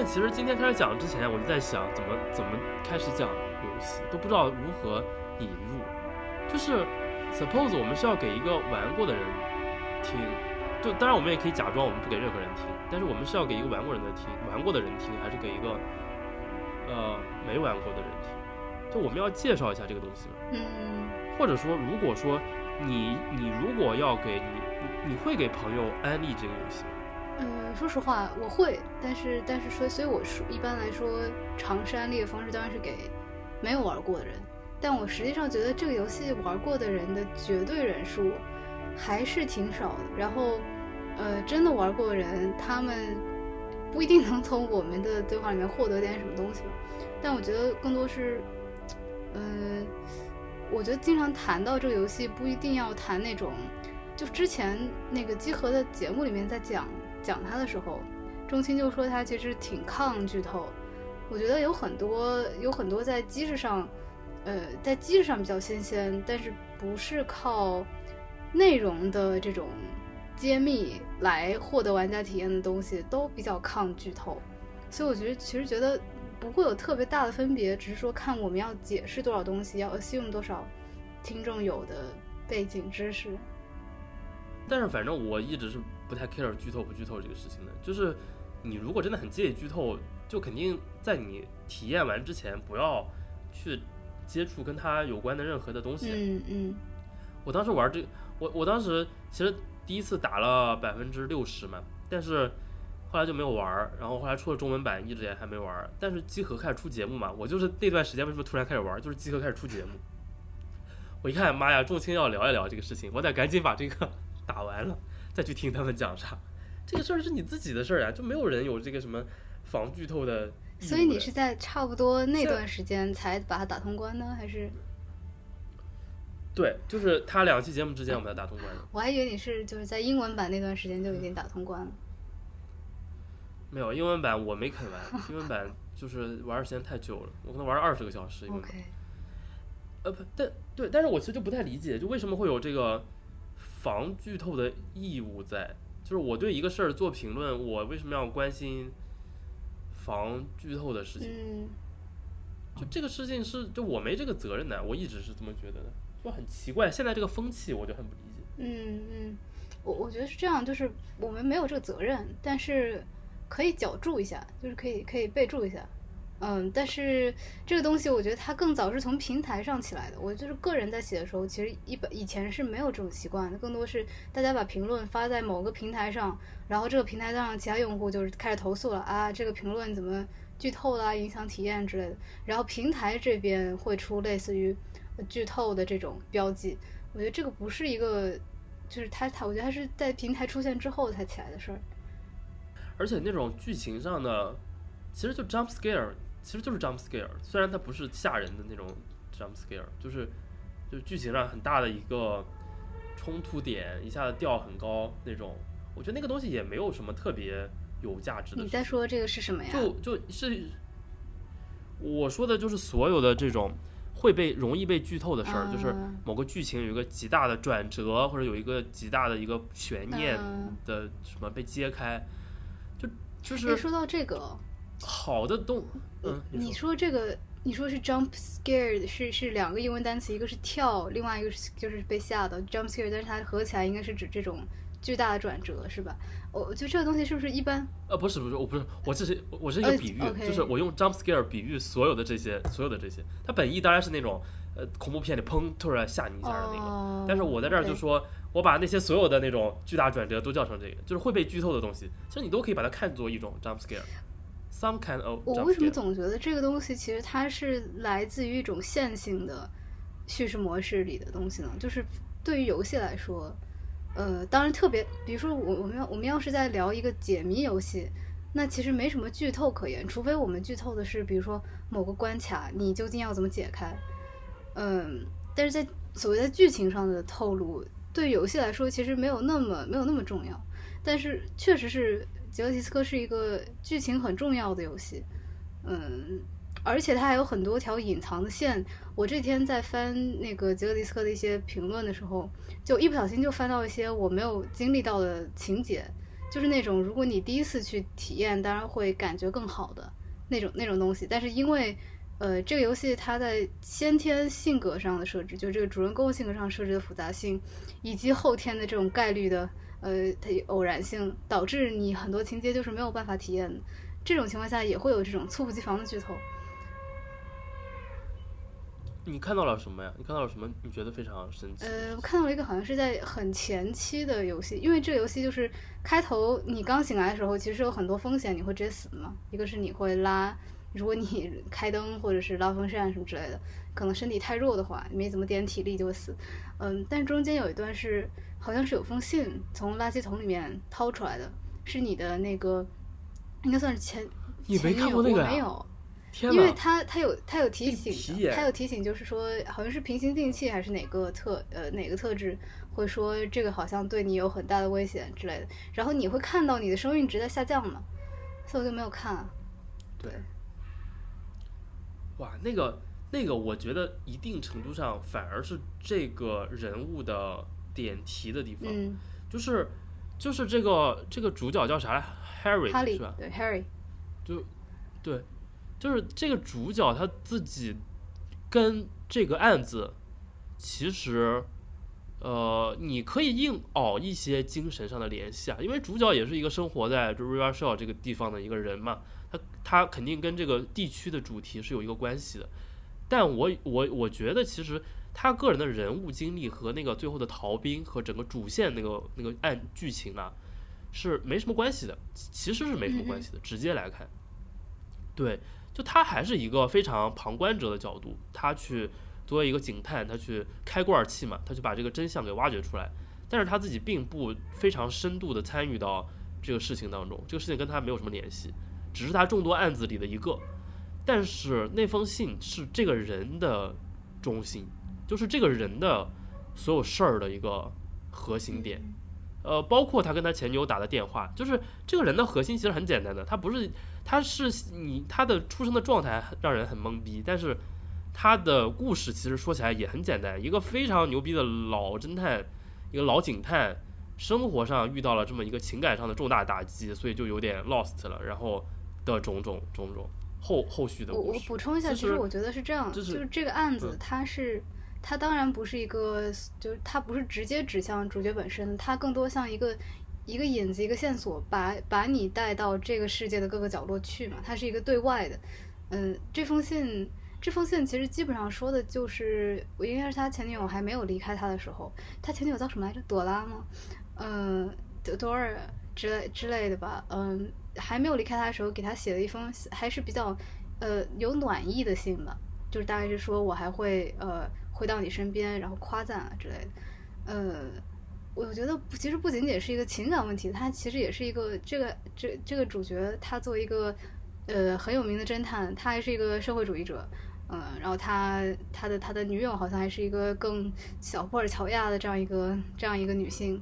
但是其实今天开始讲之前，我就在想怎么怎么开始讲游戏，都不知道如何引入。就是 suppose 我们是要给一个玩过的人听，就当然我们也可以假装我们不给任何人听，但是我们是要给一个玩过人的听，玩过的人听，还是给一个呃没玩过的人听？就我们要介绍一下这个东西了。嗯，或者说，如果说你你如果要给你你你会给朋友安利这个游戏吗？呃，说实话，我会，但是但是说，所以我说一般来说，尝试安利的方式当然是给没有玩过的人。但我实际上觉得这个游戏玩过的人的绝对人数还是挺少的。然后，呃，真的玩过的人，他们不一定能从我们的对话里面获得点什么东西吧。但我觉得更多是，嗯、我觉得经常谈到这个游戏，不一定要谈那种，就之前那个集合的节目里面在讲讲它的时候，钟青就说他其实挺抗剧透。我觉得有很多有很多在机制上，呃，在机制上比较新鲜，但是不是靠内容的这种揭秘来获得玩家体验的东西，都比较抗剧透。所以我觉得其实觉得不会有特别大的分别，只是说看我们要解释多少东西，要 assume 多少听众有的背景知识。但是反正我一直是不太 care 剧透不剧透这个事情的，就是你如果真的很介意剧透，就肯定在你体验完之前不要去接触跟它有关的任何的东西。嗯嗯我当时玩这，我我当时其实第一次打了百分之六十嘛，但是后来就没有玩儿，然后后来出了中文版，一直也还没玩儿。但是集合开始出节目嘛，我就是那段时间为什么突然开始玩，就是集合开始出节目。我一看，妈呀，众卿要聊一聊这个事情，我得赶紧把这个 打完了，再去听他们讲啥。这个事儿是你自己的事儿啊，就没有人有这个什么防剧透的。所以你是在差不多那段时间才把它打通关呢，还是？对，就是他两期节目之间我们才打通关的。我还以为你是就是在英文版那段时间就已经打通关了。没有英文版我没啃完，英文版就是玩的时间太久了，我可能玩了二十个小时英文版。OK，呃不，但对，但是我其实就不太理解，就为什么会有这个防剧透的义务在？就是我对一个事儿做评论，我为什么要关心防剧透的事情？嗯，就这个事情是，就我没这个责任的，我一直是这么觉得的，就很奇怪。现在这个风气，我就很不理解。嗯嗯，我我觉得是这样，就是我们没有这个责任，但是可以脚注一下，就是可以可以备注一下。嗯，但是这个东西我觉得它更早是从平台上起来的。我就是个人在写的时候，其实一本以前是没有这种习惯的，更多是大家把评论发在某个平台上，然后这个平台上其他用户就是开始投诉了啊，这个评论怎么剧透啦、影响体验之类的。然后平台这边会出类似于剧透的这种标记。我觉得这个不是一个，就是它它，我觉得它是在平台出现之后才起来的事儿。而且那种剧情上的，其实就 jump scare，其实就是 jump scare，虽然它不是吓人的那种 jump scare，就是就是剧情上很大的一个冲突点，一下子调很高那种。我觉得那个东西也没有什么特别有价值的。你在？说这个是什么呀？就就是我说的，就是所有的这种会被容易被剧透的事儿，就是嗯某个剧情有一个极大的转折，或者有一个极大的一个悬念嗯的什么被揭开，就就哎，是说到这个，好的动，嗯，你说。说这个，你说是 jump scared 是是两个英文单词，一个是跳，另外一个是就是被吓的 jump scared，但是它合起来应该是指这种巨大的转折，是吧？我我觉得这个东西是不是一般？呃不是不是我不是我这是我是一个呃比喻就是我用 jump scare 比喻所有的这些所有的这些，它本意当然是那种呃恐怖片里砰突然吓你一下的那个，哦，但是我在这儿就说，我把那些所有的那种巨大转折都叫成这个，就是会被剧透的东西，其实你都可以把它看作一种 jump scare，some kind of 我为什么。总觉得这个东西其实它是来自于一种线性的叙事模式里的东西呢？就是对于游戏来说，呃，当然特别，比如说我我们要我们要是在聊一个解谜游戏，那其实没什么剧透可言，除非我们剧透的是，比如说某个关卡你究竟要怎么解开，嗯，但是在所谓的剧情上的透露，对游戏来说其实没有那么没有那么重要，但是确实是《杰克提斯科》是一个剧情很重要的游戏，嗯，而且它还有很多条隐藏的线。我这天在翻那个杰克迪斯科的一些评论的时候，就一不小心就翻到一些我没有经历到的情节，就是那种如果你第一次去体验，当然会感觉更好的那种那种东西。但是因为呃，这个游戏它在先天性格上的设置，就这个主人公性格上设置的复杂性，以及后天的这种概率的呃它偶然性，导致你很多情节就是没有办法体验的。这种情况下也会有这种猝不及防的剧透。你看到了什么呀？你看到了什么？你觉得非常神奇？呃，我看到了一个好像是在很前期的游戏，因为这个游戏就是开头你刚醒来的时候，其实有很多风险，你会直接死嘛。一个是你会拉，如果你 开灯或者是拉风扇什么之类的，可能身体太弱的话，没怎么点体力就会死。嗯，但中间有一段是好像是有封信从垃圾桶里面掏出来的，是你的那个应该算是前你没前女友，看过那个啊我没有。天因为哪！它它有他有提醒他，有提醒，就是说好像是平行定器还是哪个特呃哪个特质会说这个好像对你有很大的危险之类的，然后你会看到你的生命值在下降嘛，所以我就没有看。对，哇，那个那个，我觉得一定程度上反而是这个人物的点题的地方，嗯，就是就是这个这个主角叫啥来？Harry 是吧？对 Harry，就对，就是这个主角他自己跟这个案子，其实，呃，你可以硬熬一些精神上的联系啊，因为主角也是一个生活在就 River Shore 这个地方的一个人嘛，他他肯定跟这个地区的主题是有一个关系的。但我我我觉得其实他个人的人物经历和那个最后的逃兵和整个主线那个那个案剧情啊，是没什么关系的，其实是没什么关系的，直接来看。对，就他还是一个非常旁观者的角度，他去作为一个警探，他去开罐器嘛，他去把这个真相给挖掘出来，但是他自己并不非常深度的参与到这个事情当中，这个事情跟他没有什么联系，只是他众多案子里的一个。但是那封信是这个人的中心，就是这个人的所有事儿的一个核心点。呃，包括他跟他前女友打的电话，就是这个人的核心其实很简单的，他不是，他是你他的出生的状态让人很懵逼，但是他的故事其实说起来也很简单，一个非常牛逼的老侦探，一个老警探，生活上遇到了这么一个情感上的重大打击，所以就有点 lost 了，然后的种种种种后后续的我我故事。补充一下，其实我觉得是这样，就就是是这个案子嗯它是。它当然不是一个，就是它不是直接指向主角本身，它更多像一个一个引子、一个线索，把把你带到这个世界的各个角落去嘛。它是一个对外的。嗯，这封信，这封信其实基本上说的就是，我应该是他前女友还没有离开他的时候，他前女友叫什么来着？朵拉吗？嗯，朵朵尔之类之类的吧。嗯，还没有离开他的时候，给他写了一封还是比较呃有暖意的信吧，就是大概是说我还会呃回到你身边，然后夸赞啊之类的。呃，我觉得其实不仅仅是一个情感问题，它其实也是一个这个这这个主角他作为一个呃很有名的侦探，他还是一个社会主义者。嗯，然后他他的他的女友好像还是一个更小布尔乔亚的这样一个这样一个女性，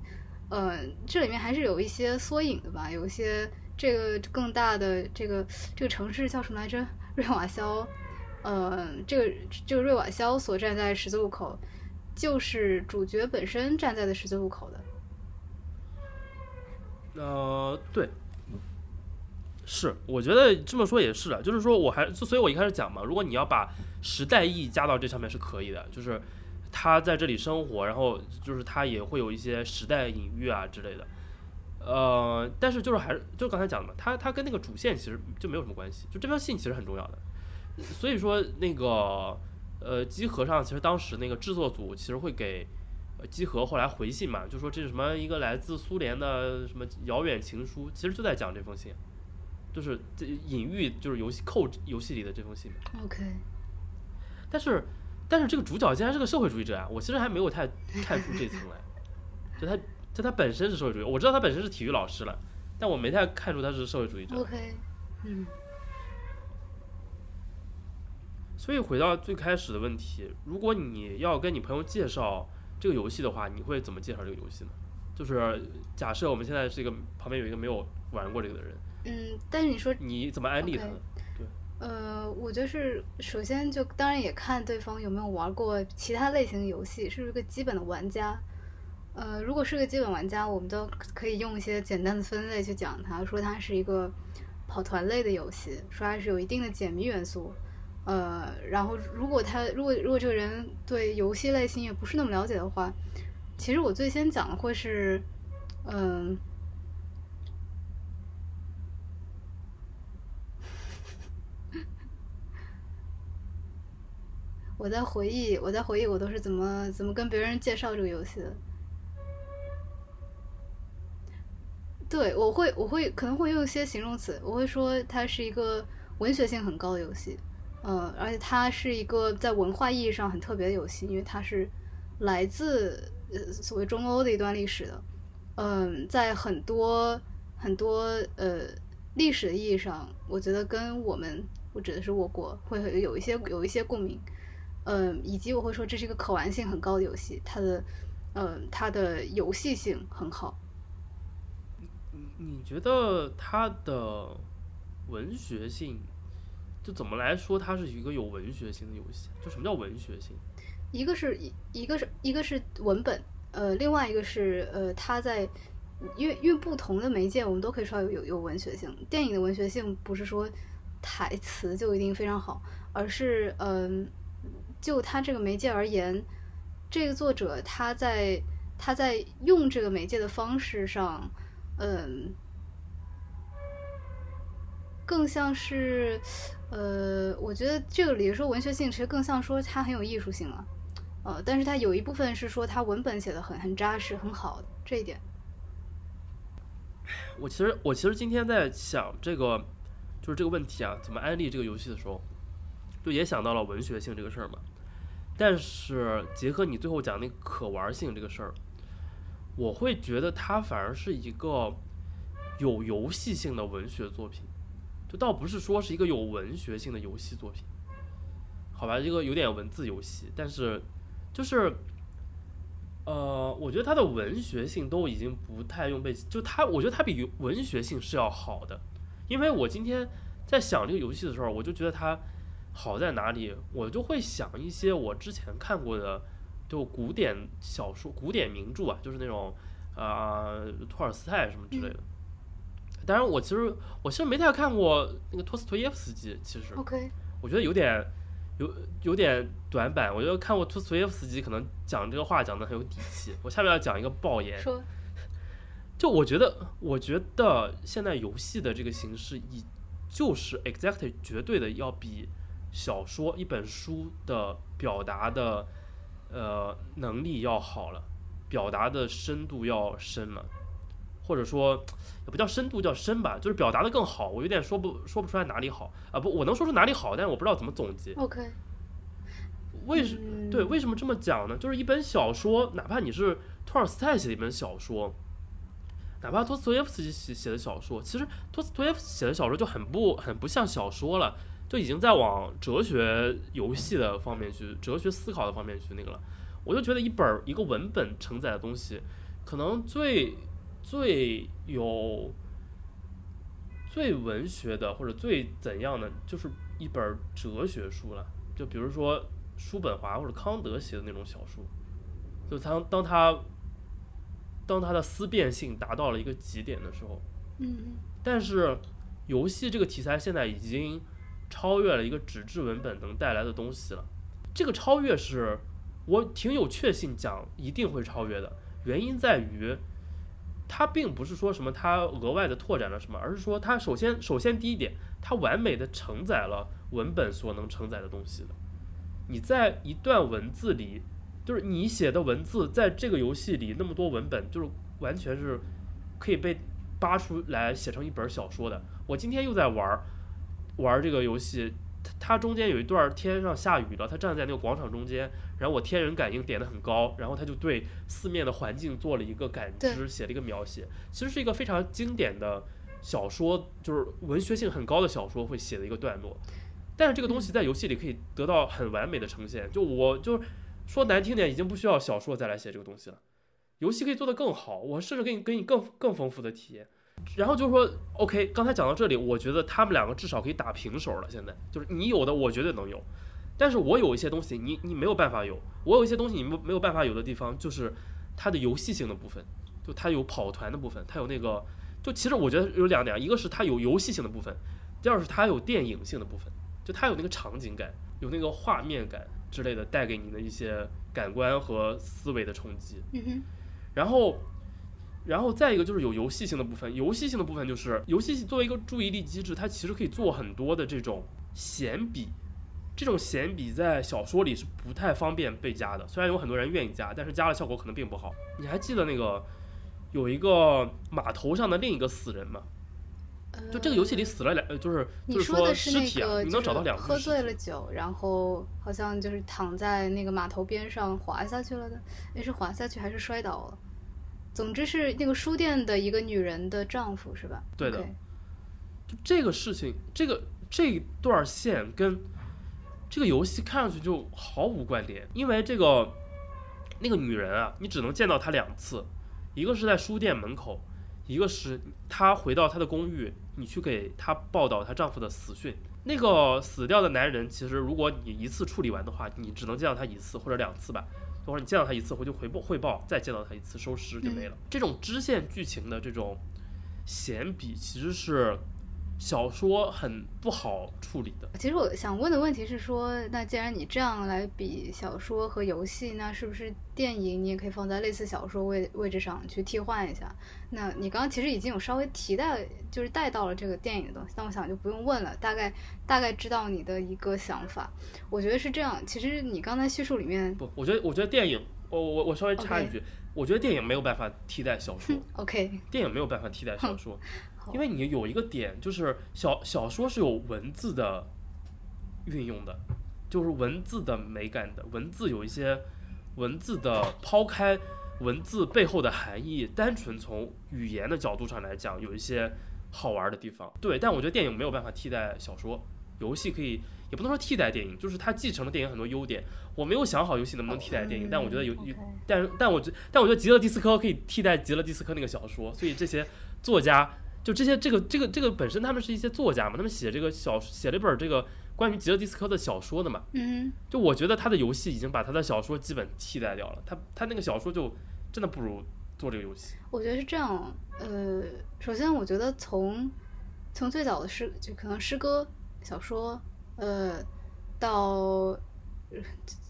呃，这里面还是有一些缩影的吧，有一些这个更大的这个这个城市叫什么来着？瑞瓦肖，呃，这个这个瑞瓦肖所站在十字路口，就是主角本身站在的十字路口的。呃，对，是，我觉得这么说也是的，就是说我还，所以我一开始讲嘛，如果你要把时代意义加到这上面是可以的，就是他在这里生活，然后就是他也会有一些时代隐喻啊之类的，呃，但是就是还是就刚才讲的嘛，他他跟那个主线其实就没有什么关系，就这封信其实很重要的，所以说那个呃集合上其实当时那个制作组其实会给。呃基和后来回信嘛，就说这是什么一个来自苏联的什么遥远情书，其实就在讲这封信，就是这隐喻就是游戏扣游戏里的这封信嘛。OK，但是但是这个主角竟然是个社会主义者啊！我其实还没有太看出这层来，就他就他本身是社会主义，我知道他本身是体育老师了，但我没太看出他是社会主义者。OK，嗯所以回到最开始的问题，如果你要跟你朋友介绍这个游戏的话，你会怎么介绍这个游戏呢？就是假设我们现在是一个旁边有一个没有玩过这个的人，嗯，但是你说你怎么安利他呢？呃，我觉得是首先就当然也看对方有没有玩过其他类型的游戏，是不是个基本的玩家。呃，如果是个基本玩家，我们都可以用一些简单的分类去讲它，说它是一个跑团类的游戏，说它是有一定的解谜元素。呃，然后如果他如果如果这个人对游戏类型也不是那么了解的话，其实我最先讲的会是，嗯、我在回忆，我在回忆我都是怎么怎么跟别人介绍这个游戏的。对，我会我会可能会用一些形容词，我会说它是一个文学性很高的游戏，呃，而且它是一个在文化意义上很特别的游戏，因为它是来自呃所谓中欧的一段历史的，嗯、在很多很多呃历史的意义上，我觉得跟我们，我指的是我国，会有一些有一些共鸣，嗯、以及我会说这是一个可玩性很高的游戏，它的呃它的游戏性很好。你觉得它的文学性，就怎么来说它是一个有文学性的游戏？就什么叫文学性？一个是一个是一个是文本，呃，另外一个是呃，它在因为因为不同的媒介，我们都可以说有有有文学性。电影的文学性不是说台词就一定非常好，而是嗯、就它这个媒介而言，这个作者他在他在用这个媒介的方式上，嗯、更像是，呃，我觉得这个里说文学性，其实更像说它很有艺术性了，呃，但是它有一部分是说它文本写的很很扎实、很好的这一点。我其实我其实今天在想这个，就是这个问题啊，怎么安利这个游戏的时候，就也想到了文学性这个事儿嘛。但是结合你最后讲那个可玩性这个事儿，我会觉得它反而是一个有游戏性的文学作品，就倒不是说是一个有文学性的游戏作品。好吧，这个有点文字游戏，但是就是呃，我觉得它的文学性都已经不太用被，就它，我觉得它比文学性是要好的，因为我今天在想这个游戏的时候，我就觉得它好在哪里，我就会想一些我之前看过的，就古典小说、古典名著啊，就是那种啊、呃托尔斯泰什么之类的。当然，我其实我其实没太看过那个托斯托耶夫斯基，其实 OK，我觉得有点有有点短板。我觉得看过托斯托耶夫斯基，可能讲这个话讲的很有底气。我下面要讲一个爆言，说就我觉得，我觉得现在游戏的这个形式，已就是 exactly 绝对的要比小说一本书的表达的呃能力要好了，表达的深度要深了，或者说也不叫深度，叫深吧，就是表达的更好。我有点说不说不出来哪里好啊，不，我能说出哪里好，但是我不知道怎么总结。OK，为什嗯对，为什么这么讲呢？就是一本小说，哪怕你是托尔斯泰写的一本小说，哪怕托斯托耶夫斯基写写的小说，其实托斯托耶夫写的小说就很不很不像小说了，就已经在往哲学游戏的方面去，哲学思考的方面去那个了。我就觉得一本一个文本承载的东西，可能最最有最文学的或者最怎样的，就是一本哲学书了。就比如说叔本华或者康德写的那种小说，就当当他当他的思辨性达到了一个极点的时候，嗯但是游戏这个题材现在已经超越了一个纸质文本能带来的东西了。这个超越是我挺有确信讲一定会超越的，原因在于它并不是说什么它额外的拓展了什么，而是说它首先首先第一点，它完美的承载了文本所能承载的东西的。你在一段文字里，就是你写的文字，在这个游戏里那么多文本，就是完全是可以被扒出来写成一本小说的。我今天又在玩玩这个游戏，它它中间有一段天上下雨了，他站在那个广场中间，然后我天人感应点的很高，然后他就对四面的环境做了一个感知，写了一个描写，其实是一个非常经典的小说，就是文学性很高的小说会写的一个段落。但是这个东西在游戏里可以得到很完美的呈现，就我就是说难听点，已经不需要小说再来写这个东西了，游戏可以做得更好，我甚至给你给你更更丰富的体验。然后就是说，OK，刚才讲到这里，我觉得他们两个至少可以打平手了。现在就是你有的，我绝对能有，但是我有一些东西你你没有办法有，我有一些东西你没没有办法有的地方，就是它的游戏性的部分，就它有跑团的部分，它有那个，就其实我觉得有两点，一个是它有游戏性的部分，第二是它有电影性的部分，就它有那个场景感，有那个画面感之类的带给你的一些感官和思维的冲击。嗯哼，然后，然后再一个就是有游戏性的部分，游戏性的部分就是游戏作为一个注意力机制，它其实可以做很多的这种闲笔。这种闲笔在小说里是不太方便被加的，虽然有很多人愿意加，但是加了效果可能并不好。你还记得那个有一个码头上的另一个死人吗？就这个游戏里死了两，呃，就是就是你说的是那尸体啊，个你能找到两个喝。醉了酒，然后好像就是躺在那个码头边上滑下去了的，那是滑下去还是摔倒了？总之是那个书店的一个女人的丈夫是吧？对的就这个事情，这个这段线跟这个游戏看上去就毫无关联，因为这个那个女人啊，你只能见到她两次，一个是在书店门口，一个是她回到她的公寓，你去给她报道她丈夫的死讯。那个死掉的男人，其实如果你一次处理完的话，你只能见到他一次或者两次吧，或者你见到他一次回去回报汇报，再见到他一次收尸就没了。这种支线剧情的这种闲笔，其实是小说很不好处理的。其实我想问的问题是说，那既然你这样来比小说和游戏，那是不是电影你也可以放在类似小说位位置上去替换一下？那你刚刚其实已经有稍微提到，就是带到了这个电影的东西，那我想就不用问了，大概大概知道你的一个想法。我觉得是这样，其实你刚才叙述里面不，我觉得我觉得电影，我我我稍微插一句我觉得电影没有办法替代小说。OK，电影没有办法替代小说 好，因为你有一个点，就是小小说是有文字的运用的，就是文字的美感的，文字有一些文字的抛开文字背后的含义，单纯从语言的角度上来讲，有一些好玩的地方。对，但我觉得电影没有办法替代小说，游戏可以。也不能说替代电影，就是它继承了电影很多优点。我没有想好游戏能不能替代电影，但我觉得有有但但我觉但我觉得极乐迪斯科可以替代极乐迪斯科那个小说，所以这些作家就这些这个这个这个本身他们是一些作家嘛，他们写这个小写了一本这个关于极乐迪斯科的小说的嘛，嗯就我觉得他的游戏已经把他的小说基本替代掉了，他他那个小说就真的不如做这个游戏。我觉得是这样，呃，首先我觉得从从最早的诗，就可能诗歌、小说，呃，到呃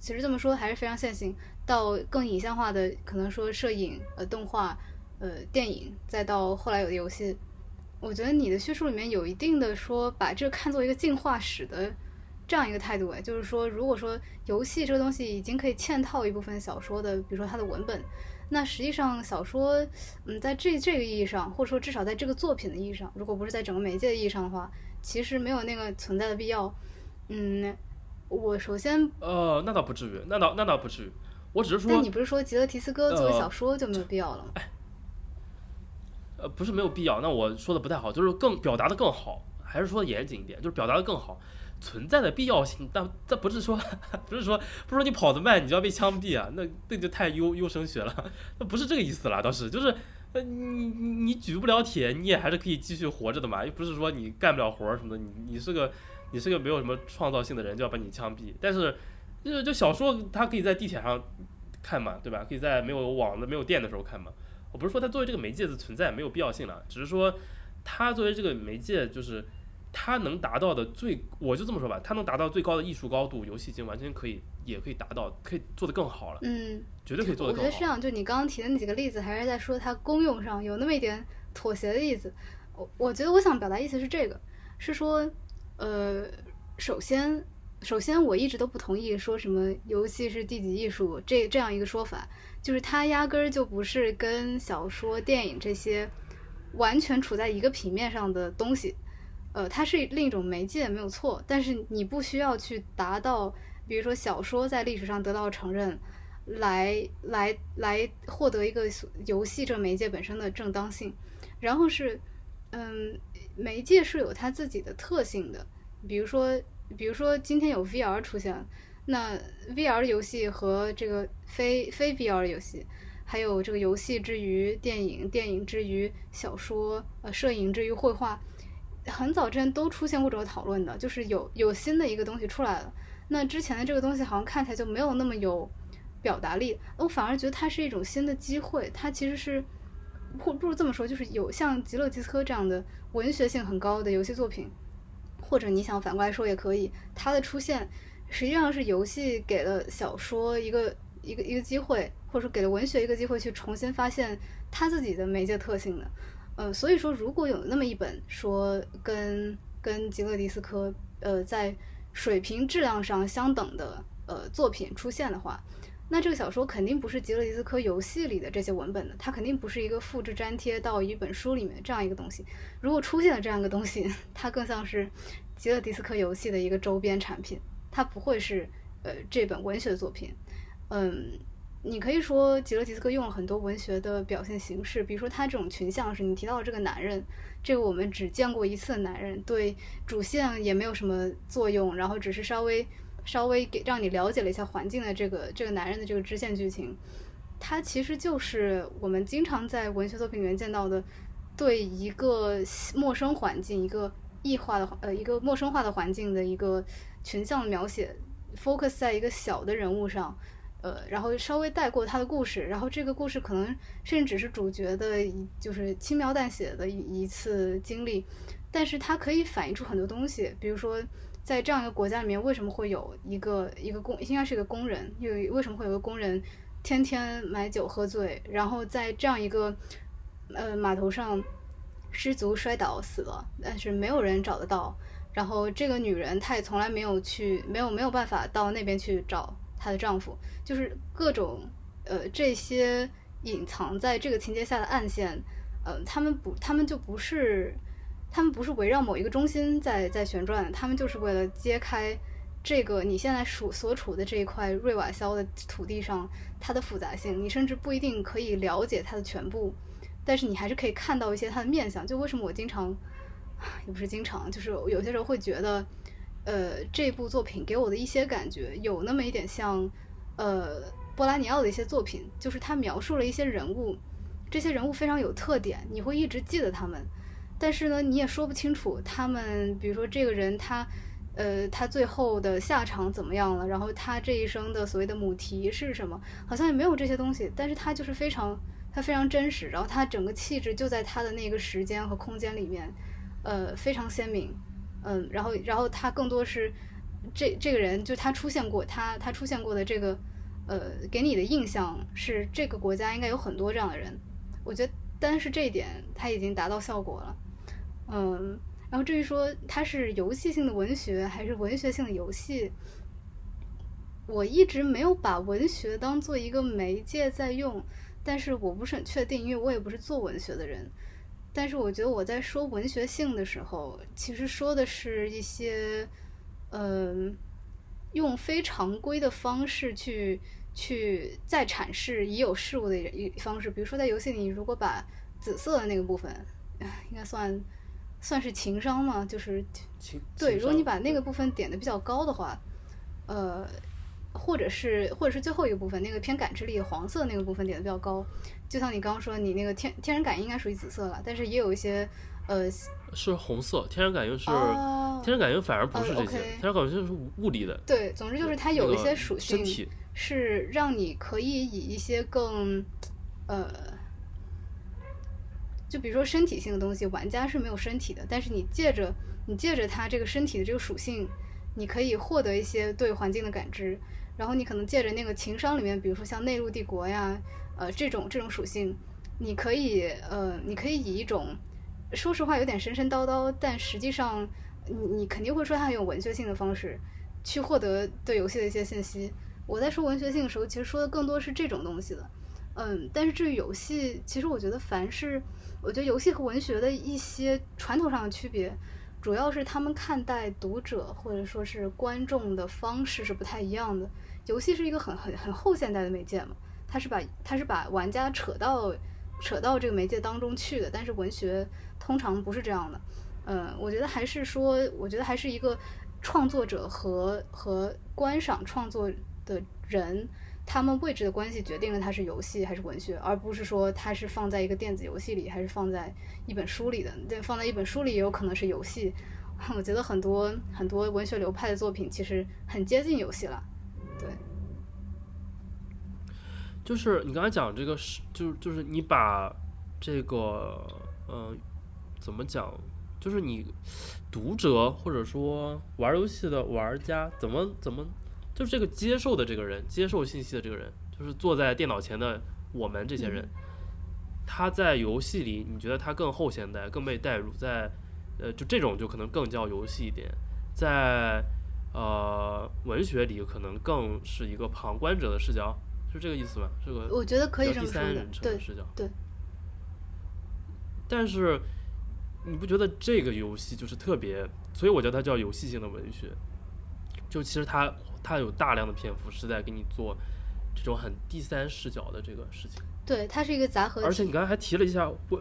其实这么说还是非常线性，到更影像化的，可能说摄影、呃动画、呃电影，再到后来有的游戏，我觉得你的叙述里面有一定的说把这个看作一个进化史的这样一个态度，哎，就是说，如果说游戏这个东西已经可以嵌套一部分小说的，比如说它的文本，那实际上小说，嗯，在这这个意义上，或者说至少在这个作品的意义上，如果不是在整个媒介的意义上的话，其实没有那个存在的必要。嗯，我首先，呃，那倒不至于，那倒那倒不至于，我只是说但你不是说吉勒提斯哥作为呃小说就没有必要了吗？呃，呃不是没有必要，那我说的不太好，就是更表达的更好，还是说严谨一点，就是表达的更好，存在的必要性，但这不是说 不是说不是说你跑得慢你就要被枪毙啊，那那就太优优生学了，那不是这个意思啦，倒是就是。呃，你你举不了铁，你也还是可以继续活着的嘛，又不是说你干不了活什么的，你你是个你是个没有什么创造性的人就要把你枪毙。但是，就就小说它可以在地铁上看嘛，对吧？可以在没有网的、没有电的时候看嘛。我不是说它作为这个媒介的存在没有必要性了，只是说它作为这个媒介，就是它能达到的最，我就这么说吧，它能达到最高的艺术高度，游戏已经完全可以，也可以达到，可以做得更好了，嗯，绝对可以做我得更好。我觉得是这样，就你刚刚提的那几个例子，还是在说它功用上有那么一点妥协的意思。我我觉得我想表达意思是这个，是说，呃，首先，首先我一直都不同意说什么游戏是第几艺术这这样一个说法，就是它压根儿就不是跟小说、电影这些完全处在一个平面上的东西。呃，它是另一种媒介，没有错，但是你不需要去达到，比如说小说在历史上得到承认，来来来获得一个游戏这媒介本身的正当性。然后是，嗯，媒介是有它自己的特性的，比如说，比如说今天有 VR 出现，那 VR 游戏和这个非非 VR 游戏，还有这个游戏之于电影，电影之于小说，呃，摄影之于绘画，很早之前都出现过这个讨论的，就是有有新的一个东西出来了，那之前的这个东西好像看起来就没有那么有表达力，我反而觉得它是一种新的机会。它其实是，或不如这么说，就是有像《极乐迪斯科》这样的文学性很高的游戏作品，或者你想反过来说也可以，它的出现实际上是游戏给了小说一个一个一个机会，或者说给了文学一个机会去重新发现它自己的媒介特性的。呃，所以说如果有那么一本说跟跟《吉勒迪斯科》呃在水平质量上相等的呃作品出现的话，那这个小说肯定不是《极乐迪斯科》游戏里的这些文本的，它肯定不是一个复制粘贴到一本书里面这样一个东西。如果出现了这样一个东西，它更像是《极乐迪斯科》游戏的一个周边产品，它不会是呃这本文学作品。嗯，你可以说《极乐迪斯科》用了很多文学的表现形式，比如说他这种群像是你提到的这个男人。这个我们只见过一次的男人，对主线也没有什么作用，然后只是稍微稍微给让你了解了一下环境的这个这个男人的这个支线剧情，它其实就是我们经常在文学作品里面见到的，对一个陌生环境、一个异化的呃一个陌生化的环境的一个群像的描写，focus 在一个小的人物上。呃，然后稍微带过他的故事，然后这个故事可能甚至只是主角的，就是轻描淡写的一一次经历，但是它可以反映出很多东西，比如说在这样一个国家里面，为什么会有一个一个工，应该是一个工人，有为什么会有个工人天天买酒喝醉，然后在这样一个呃码头上失足摔倒死了，但是没有人找得到，然后这个女人她也从来没有去，没有没有办法到那边去找。她的丈夫就是各种呃这些隐藏在这个情节下的暗线，呃，他们不，他们就不是，他们不是围绕某一个中心在在旋转，他们就是为了揭开这个你现在属所处的这一块瑞瓦肖的土地上它的复杂性。你甚至不一定可以了解它的全部，但是你还是可以看到一些它的面相。就为什么我经常也不是经常，就是有些时候会觉得。呃，这部作品给我的一些感觉有那么一点像，呃，波拉尼奥的一些作品，就是他描述了一些人物，这些人物非常有特点，你会一直记得他们，但是呢，你也说不清楚他们，比如说这个人他，呃，他最后的下场怎么样了，然后他这一生的所谓的母题是什么，好像也没有这些东西，但是他就是非常，他非常真实，然后他整个气质就在他的那个时间和空间里面，呃，非常鲜明。嗯，然后，然后他更多是这这个人，就他出现过，他他出现过的这个，呃，给你的印象是这个国家应该有很多这样的人。我觉得单是这一点，他已经达到效果了。嗯，然后至于说它是游戏性的文学还是文学性的游戏，我一直没有把文学当做一个媒介在用，但是我不是很确定，因为我也不是做文学的人。但是我觉得我在说文学性的时候，其实说的是一些，嗯，用非常规的方式去去再阐释已有事物的一方式。比如说在游戏里，如果把紫色的那个部分，应该算算是情商吗，就是对，如果你把那个部分点的比较高的话，呃。或者是，或者是最后一个部分，那个偏感知力黄色那个部分点的比较高，就像你刚刚说，你那个天天然感应应该属于紫色了，但是也有一些，呃，是红色，天然感应是，天然感应反而不是这些，天然感应是物理的。对，总之就是它有一些属性是让你可以以一些更，呃，就比如说身体性的东西，玩家是没有身体的，但是你借着你借着它这个身体的这个属性，你可以获得一些对环境的感知。然后你可能借着那个情商里面，比如说像内陆帝国呀，呃，这种这种属性，你可以呃，你可以以一种，说实话有点神神叨叨，但实际上你你肯定会说它有文学性的方式，去获得对游戏的一些信息。我在说文学性的时候，其实说的更多是这种东西的，嗯，但是至于游戏，其实我觉得凡是，我觉得游戏和文学的一些传统上的区别。主要是他们看待读者或者说是观众的方式是不太一样的。游戏是一个很很很后现代的媒介嘛，它是把它是把玩家扯到扯到这个媒介当中去的。但是文学通常不是这样的。嗯，我觉得还是说，我觉得还是一个创作者和和观赏创作的人。他们位置的关系决定了它是游戏还是文学，而不是说它是放在一个电子游戏里还是放在一本书里的。对，放在一本书里也有可能是游戏。我觉得很多很多文学流派的作品其实很接近游戏了。对。就是你刚才讲这个是，就是就是你把这个呃怎么讲，就是你读者或者说玩游戏的玩家怎么怎么，就是这个接受的这个人，接受信息的这个人，就是坐在电脑前的我们这些人，他在游戏里，你觉得他更后现代，更被带入，在呃就这种就可能更叫游戏一点，在呃文学里可能更是一个旁观者的视角。是这个意思吗？这个我觉得可以第这么说的三人称对的视角。对。但是你不觉得这个游戏就是特别？所以我觉得它叫游戏性的文学。就其实它它有大量的篇幅是在给你做这种很第三视角的这个事情。对，它是一个杂合体。而且你刚才还提了一下我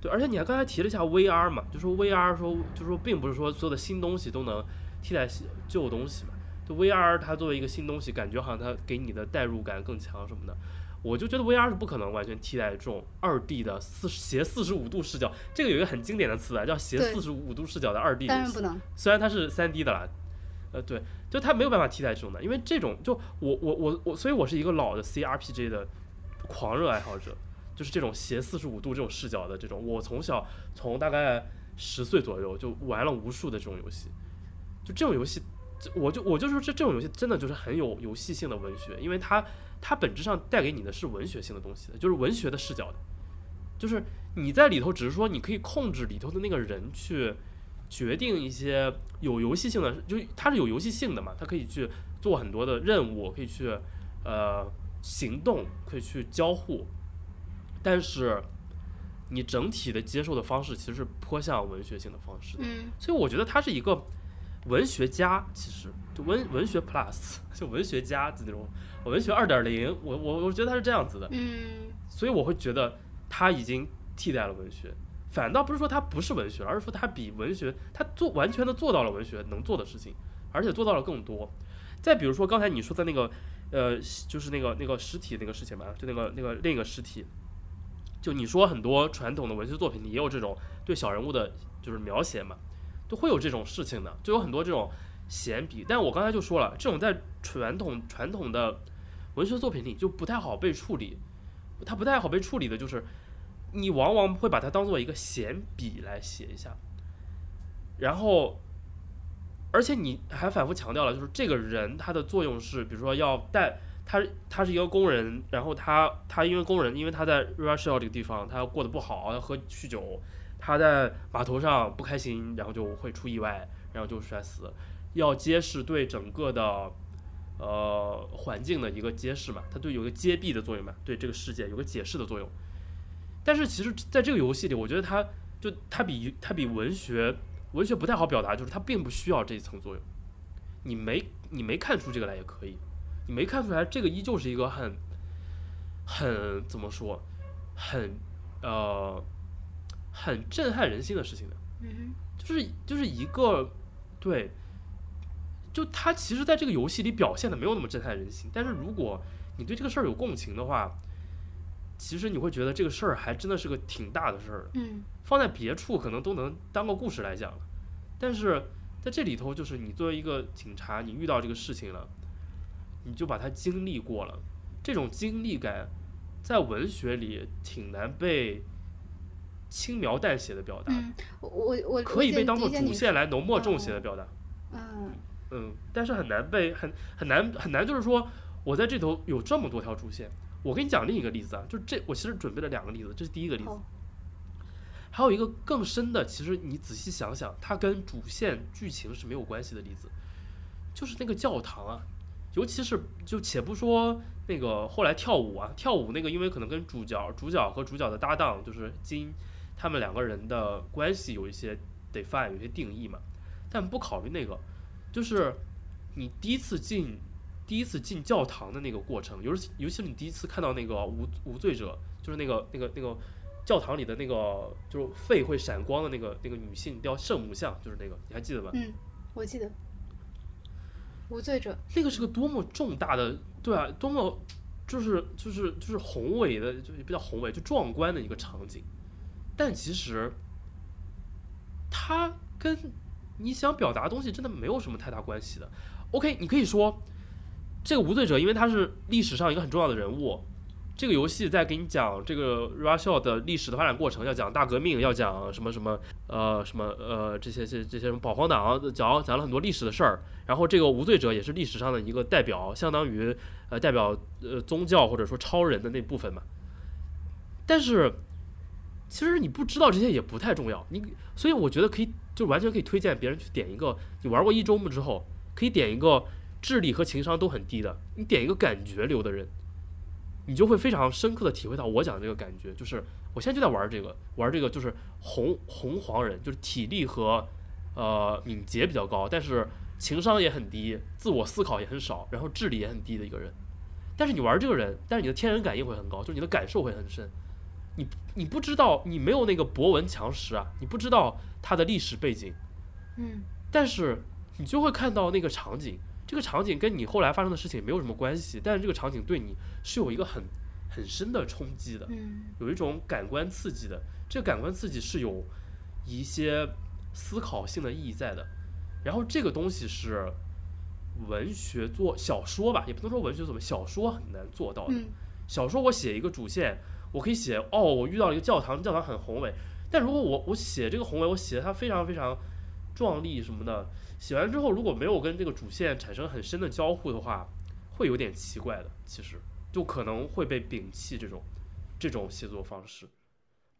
对，而且你还刚才提了一下 VR 嘛，就说 VR 说就说并不是说所有的新东西都能替代旧东西嘛。就 VR 它作为一个新东西，感觉好像它给你的代入感更强什么的。我就觉得 VR 是不可能完全替代这种二 D 的四斜四十五度视角。这个有一个很经典的词啊，叫斜对四十五度视角的二 D 当然不。能。虽然它是三 D 的啦，呃，对，就他没有办法替代这种的，因为这种就我我我我，所以我是一个老的 CRPG 的狂热爱好者，就是这种斜四十五度这种视角的这种，我从小从大概十岁左右就玩了无数的这种游戏，就这种游戏，我就我就说这这种游戏真的就是很有游戏性的文学，因为它它本质上带给你的是文学性的东西的，就是文学的视角的，就是你在里头只是说你可以控制里头的那个人去。决定一些有游戏性的，就是它是有游戏性的嘛，它可以去做很多的任务，可以去呃行动，可以去交互，但是你整体的接受的方式其实是颇像文学性的方式的，嗯。所以我觉得他是一个文学家，其实就文文学 plus 就文学家的那种文学二点零，我我我觉得他是这样子的，嗯。所以我会觉得他已经替代了文学，反倒不是说它不是文学，而是说它比文学，它做完全的做到了文学能做的事情，而且做到了更多。再比如说刚才你说的那个，呃，就是那个那个尸体那个事情嘛，就那个那个另一个尸体，就你说很多传统的文学作品里也有这种对小人物的，就是描写嘛，都会有这种事情的，就有很多这种闲笔。但我刚才就说了，这种在传统传统的文学作品里就不太好被处理，它不太好被处理的就是，你往往会把它当做一个闲笔来写一下，然后，而且你还反复强调了，就是这个人他的作用是，比如说要带他，他是一个工人，然后他他因为工人，因为他在 r u s h 这个地方，他过得不好，要喝酗酒，他在码头上不开心，然后就会出意外，然后就摔死，要揭示对整个的。呃，环境的一个揭示嘛，它对有个揭蔽的作用嘛，对这个世界有个解释的作用。但是其实在这个游戏里，我觉得它就它比它比文学文学不太好表达，就是它并不需要这一层作用。你没你没看出这个来也可以，你没看出来，这个依旧是一个很很怎么说，很呃很震撼人心的事情的。就是就是一个对，就他其实在这个游戏里表现的没有那么震撼人心，但是如果你对这个事儿有共情的话，其实你会觉得这个事儿还真的是个挺大的事儿放在别处可能都能当个故事来讲了，但是在这里头，就是你作为一个警察，你遇到这个事情了，你就把它经历过了，这种经历感在文学里挺难被轻描淡写的表达。嗯，我我我可以被当做主线来浓墨重写的表达，嗯嗯，但是很难被很很难很难，就是说我在这头有这么多条主线。我跟你讲另一个例子啊，就是这我其实准备了两个例子，这是第一个例子，还有一个更深的，其实你仔细想想，它跟主线剧情是没有关系的例子，就是那个教堂啊，尤其是就且不说那个后来跳舞啊，跳舞那个因为可能跟主角主角和主角的搭档就是金他们两个人的关系有一些 define 有一些定义嘛，但不考虑那个，就是你第一次进第一次进教堂的那个过程，尤其尤其是你第一次看到那个无无罪者，就是那个那个那个教堂里的那个就是肺会闪光的那个那个女性雕圣母像，就是那个你还记得吧？嗯，我记得无罪者，那个是个多么重大的，对啊，多么就是就是就是宏伟的，就也不叫宏伟，就壮观的一个场景。但其实，它跟你想表达的东西真的没有什么太大关系的。OK，你可以说这个无罪者，因为他是历史上一个很重要的人物，这个游戏在给你讲这个 Russia 的历史的发展过程，要讲大革命，要讲什么什么呃什么呃这些这这些什么保皇党，讲讲了很多历史的事儿。然后这个无罪者也是历史上的一个代表，相当于呃代表呃宗教或者说超人的那部分嘛。但是其实你不知道这些也不太重要，你所以我觉得可以就完全可以推荐别人去点一个，你玩过一周目之后可以点一个智力和情商都很低的，你点一个感觉流的人，你就会非常深刻的体会到我讲的这个感觉，就是我现在就在玩这个，玩这个就是红红黄人，就是体力和呃敏捷比较高，但是情商也很低，自我思考也很少，然后智力也很低的一个人。但是你玩这个人，但是你的天然感应会很高，就是你的感受会很深。你你不知道，你没有那个博闻强识啊，你不知道他的历史背景，嗯但是你就会看到那个场景，这个场景跟你后来发生的事情没有什么关系，但是这个场景对你是有一个很很深的冲击的，嗯有一种感官刺激的。这个感官刺激是有一些思考性的意义在的，然后这个东西是文学作小说吧，也不能说文学作品，小说很难做到的。嗯小说我写一个主线，我可以写哦，我遇到了一个教堂，教堂很宏伟。但如果我我写这个宏伟，我写的它非常非常壮丽什么的，写完之后如果没有跟这个主线产生很深的交互的话，会有点奇怪的。其实就可能会被摒弃这种这种写作方式，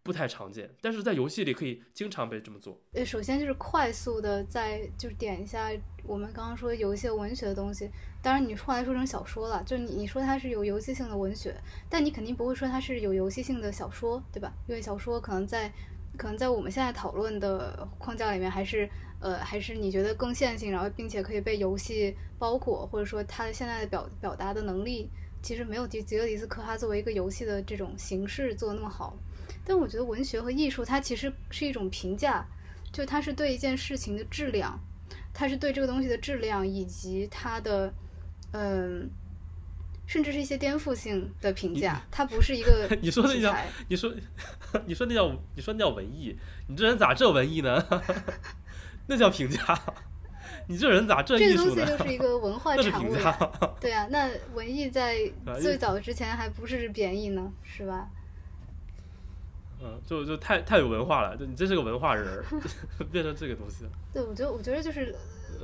不太常见。但是在游戏里可以经常被这么做。呃，首先就是快速的在就是点一下我们刚刚说有一些文学的东西，当然你后来说成小说了，就你你说它是有游戏性的文学，但你肯定不会说它是有游戏性的小说，对吧？因为小说可能在可能在我们现在讨论的框架里面，还是呃还是你觉得更线性，然后并且可以被游戏包裹，或者说它现在的表表达的能力，其实没有吉吉格迪斯科它作为一个游戏的这种形式做的那么好。但我觉得文学和艺术它其实是一种评价，就它是对一件事情的质量，它是对这个东西的质量以及它的，嗯、甚至是一些颠覆性的评价，它不是一个 你说那叫你说你说那叫你说那叫文艺，你这人咋这文艺呢？那叫评价。你这人咋这这个东西？就是一个 文化那是评产物。对啊，那文艺在最早之前还不是贬义呢，是吧？嗯，就就太太有文化了，就你真是个文化人儿，变成这个东西。对，我觉得我觉得就是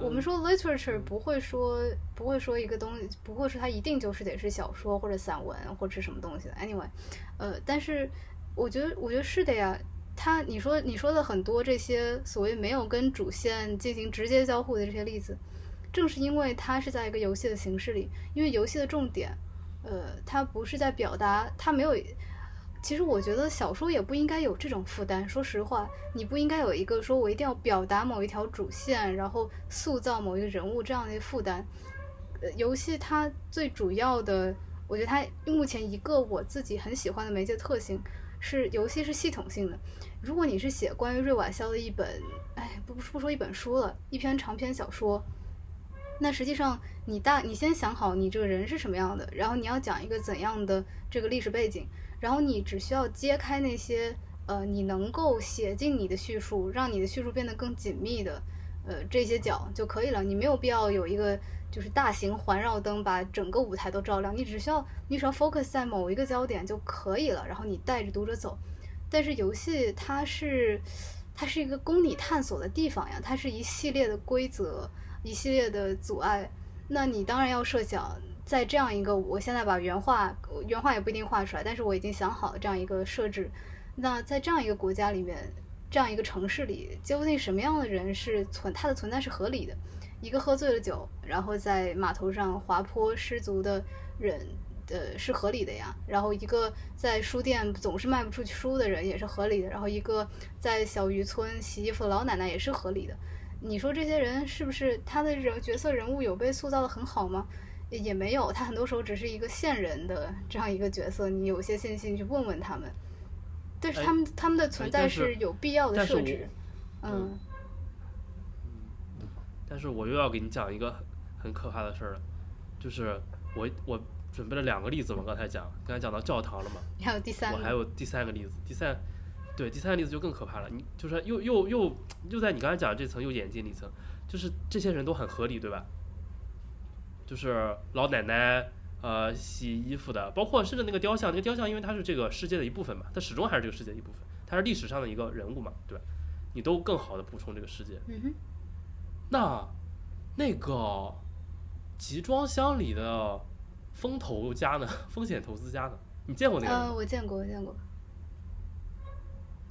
我们说 literature 不会说不会说一个东西，不会说它一定就是得是小说或者散文或者是什么东西的。Anyway，呃，但是我觉得我觉得是的呀。它你说你说的很多这些所谓没有跟主线进行直接交互的这些例子，正是因为它是在一个游戏的形式里，因为游戏的重点，呃，它不是在表达，它没有。其实我觉得小说也不应该有这种负担。说实话，你不应该有一个说我一定要表达某一条主线，然后塑造某一个人物这样的负担。呃，游戏它最主要的，我觉得它目前一个我自己很喜欢的媒介特性是，游戏是系统性的。如果你是写关于瑞瓦肖的一本，哎，不不说一本书了，一篇长篇小说，那实际上你大你先想好你这个人是什么样的，然后你要讲一个怎样的这个历史背景，然后你只需要揭开那些呃你能够写进你的叙述，让你的叙述变得更紧密的呃这些角就可以了。你没有必要有一个就是大型环绕灯把整个舞台都照亮，你只需要你只要 focus 在某一个焦点就可以了，然后你带着读者走。但是游戏它是它是一个供你探索的地方呀，它是一系列的规则，一系列的阻碍。那你当然要设想，在这样一个我现在把原画原画也不一定画出来，但是我已经想好了这样一个设置。那在这样一个国家里面，这样一个城市里，究竟什么样的人是存他的存在是合理的？一个喝醉了酒，然后在码头上滑坡失足的人，呃，是合理的呀。然后一个在书店总是卖不出去书的人也是合理的。然后一个在小渔村洗衣服的老奶奶也是合理的。你说这些人是不是他的人角色人物有被塑造的很好吗？也也没有，他很多时候只是一个线人的这样一个角色。你有些信息你去问问他们，但是哎他们、他们的存在是有必要的但是我设置。嗯但是我又要给你讲一个很很可怕的事儿了，就是我我准备了两个例子嘛，刚才讲，刚才讲到教堂了嘛，还有第三个，我还有第三个例子，第三，对，第三个例子就更可怕了。你就是又又又又在你刚才讲的这层又演进了一层，就是这些人都很合理，对吧？就是老奶奶呃洗衣服的，包括甚至那个雕像，那个雕像因为它是这个世界的一部分嘛，它始终还是这个世界的一部分，它是历史上的一个人物嘛，对吧？你都更好的补充这个世界。嗯哼，那那个集装箱里的风投家呢？风险投资家呢？你见过那个人吗？呃，我见过，我见过。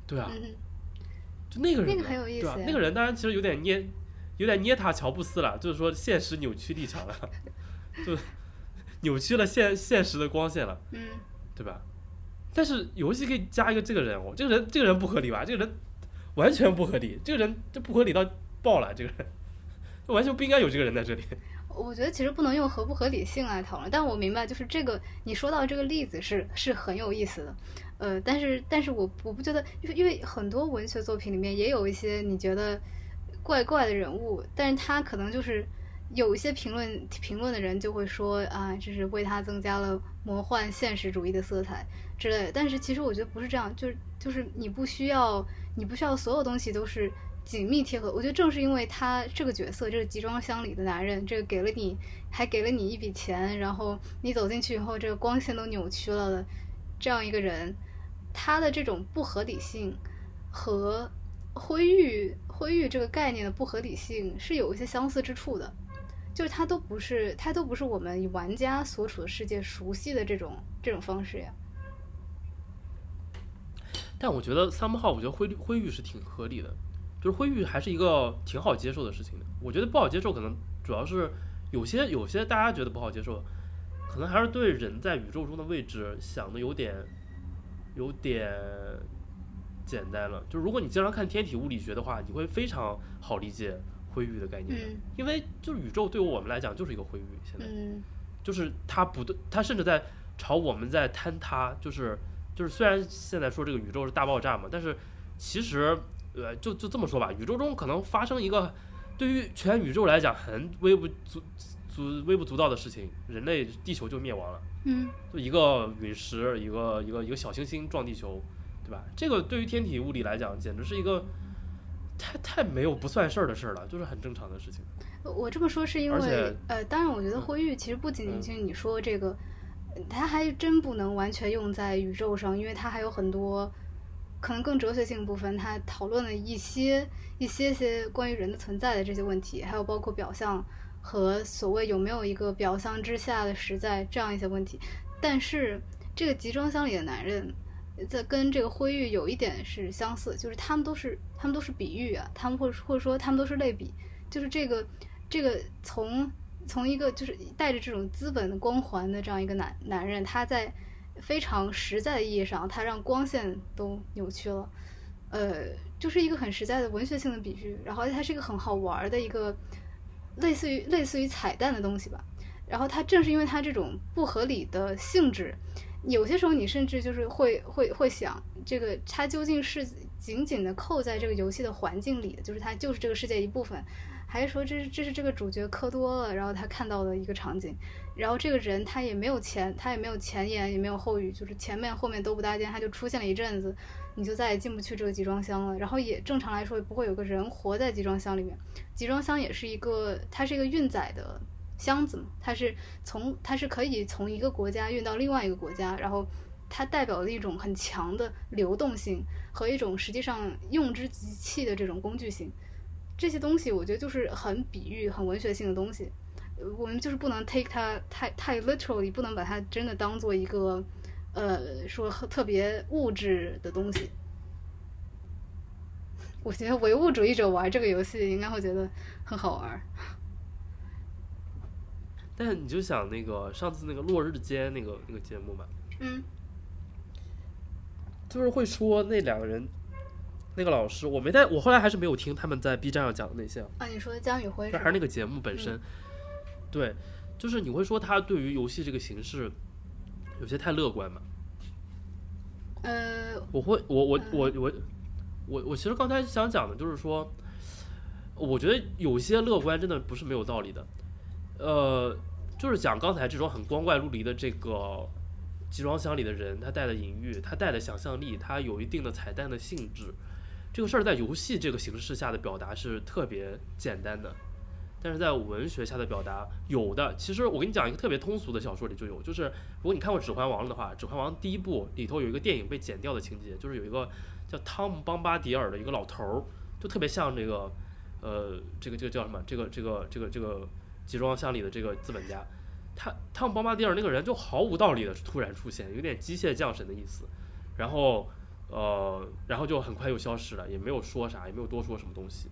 对啊，嗯哼，就那个人，那个很有意对啊？那个人当然其实有点捏，有点捏他乔布斯了，就是说现实扭曲立场了，就扭曲了现现实的光线了，嗯，对吧？但是游戏可以加一个这个人物，这个人这个人不合理吧？这个人完全不合理，这个人这不合理到爆了，这个人完全不应该有这个人在这里。我觉得其实不能用合不合理性来讨论，但我明白，就是这个你说到这个例子是是很有意思的，呃，但是但是我我不觉得，因为因为很多文学作品里面也有一些你觉得怪怪的人物，但是他可能就是有一些评论评论的人就会说啊，这是为他增加了魔幻现实主义的色彩之类的，但是其实我觉得不是这样，就是就是你不需要你不需要所有东西都是。紧密贴合，我觉得正是因为他这个角色，这个集装箱里的男人，这个给了你，还给了你一笔钱，然后你走进去以后，这个光线都扭曲了的这样一个人，他的这种不合理性和灰玉灰域这个概念的不合理性是有一些相似之处的，就是它都不是，它都不是我们玩家所处的世界熟悉的这种这种方式呀。但我觉得 somehow，我觉得灰灰域是挺合理的，就是灰域还是一个挺好接受的事情的。我觉得不好接受，可能主要是有些有些大家觉得不好接受，可能还是对人在宇宙中的位置想的有点有点简单了。就如果你经常看天体物理学的话，你会非常好理解灰域的概念，嗯。因为就是宇宙对我们来讲就是一个灰域，现在。嗯。就是它不对，它甚至在朝我们在坍塌，就是就是虽然现在说这个宇宙是大爆炸嘛，但是其实呃就就这么说吧，宇宙中可能发生一个对于全宇宙来讲很微不足足微不足道的事情，人类地球就灭亡了，嗯。就一个陨石，一个一个一个小行星撞地球，对吧？这个对于天体物理来讲，简直是一个太太没有不算事儿的事儿了，就是很正常的事情。我这么说是因为，呃，当然，我觉得嗯灰域其实不仅嗯仅是你说这个，呃它还真不能完全用在宇宙上，因为它还有很多可能更哲学性部分，它讨论了一些一些些关于人的存在的这些问题，还有包括表象和所谓有没有一个表象之下的实在这样一些问题。但是这个集装箱里的男人。在跟这个灰玉有一点是相似，就是他们都是他们都是比喻啊，他们或者或者说他们都是类比，就是这个这个从从一个就是带着这种资本的光环的这样一个男男人，他在非常实在的意义上，他让光线都扭曲了，呃，就是一个很实在的文学性的比喻，然后它是一个很好玩的一个类似于类似于彩蛋的东西吧。然后它正是因为它这种不合理的性质，有些时候你甚至就是会会会想，这个它究竟是紧紧的扣在这个游戏的环境里的，就是它就是这个世界一部分，还是说这是这是这个主角磕多了，然后他看到的一个场景，然后这个人他也没有前他也没有前言也没有后语，就是前面后面都不搭建，他就出现了一阵子，你就再也进不去这个集装箱了。然后也正常来说也不会有个人活在集装箱里面，集装箱也是一个它是一个运载的箱子嘛，它是从它是可以从一个国家运到另外一个国家，然后它代表了一种很强的流动性和一种实际上用之即弃的这种工具性。这些东西我觉得就是很比喻、很文学性的东西。我们就是不能 take 它太太 literally，不能把它真的当做一个呃说特别物质的东西。我觉得唯物主义者玩这个游戏应该会觉得很好玩。但是你就想那个上次那个落日间那个那个节目嘛，嗯。就是会说那两个人，那个老师，我没在，我后来还是没有听他们在 B 站上讲的那些。啊，啊，你说江宇辉这？还是那个节目本身，对，就是你会说他对于游戏这个形式有些太乐观嘛？呃，我会，我我我我我我其实刚才想讲的就是说，我觉得有些乐观真的不是没有道理的，呃，就是讲刚才这种很光怪陆离的这个集装箱里的人，他带的隐喻，他带的想象力，他有一定的彩蛋的性质，这个事儿在游戏这个形式下的表达是特别简单的，但是在文学下的表达有的。其实我跟你讲一个特别通俗的小说里就有，就是如果你看过《指环王》的话，《指环王》第一部里头有一个电影被剪掉的情节，就是有一个叫汤姆·邦巴迪尔的一个老头儿，就特别像这个，呃，这个这个叫什么？这个这个这个这个集装箱里的这个资本家。他汤姆·邦巴迪尔那个人就毫无道理的突然出现，有点机械降神的意思。然后，呃，然后就很快又消失了，也没有说啥，也没有多说什么东西。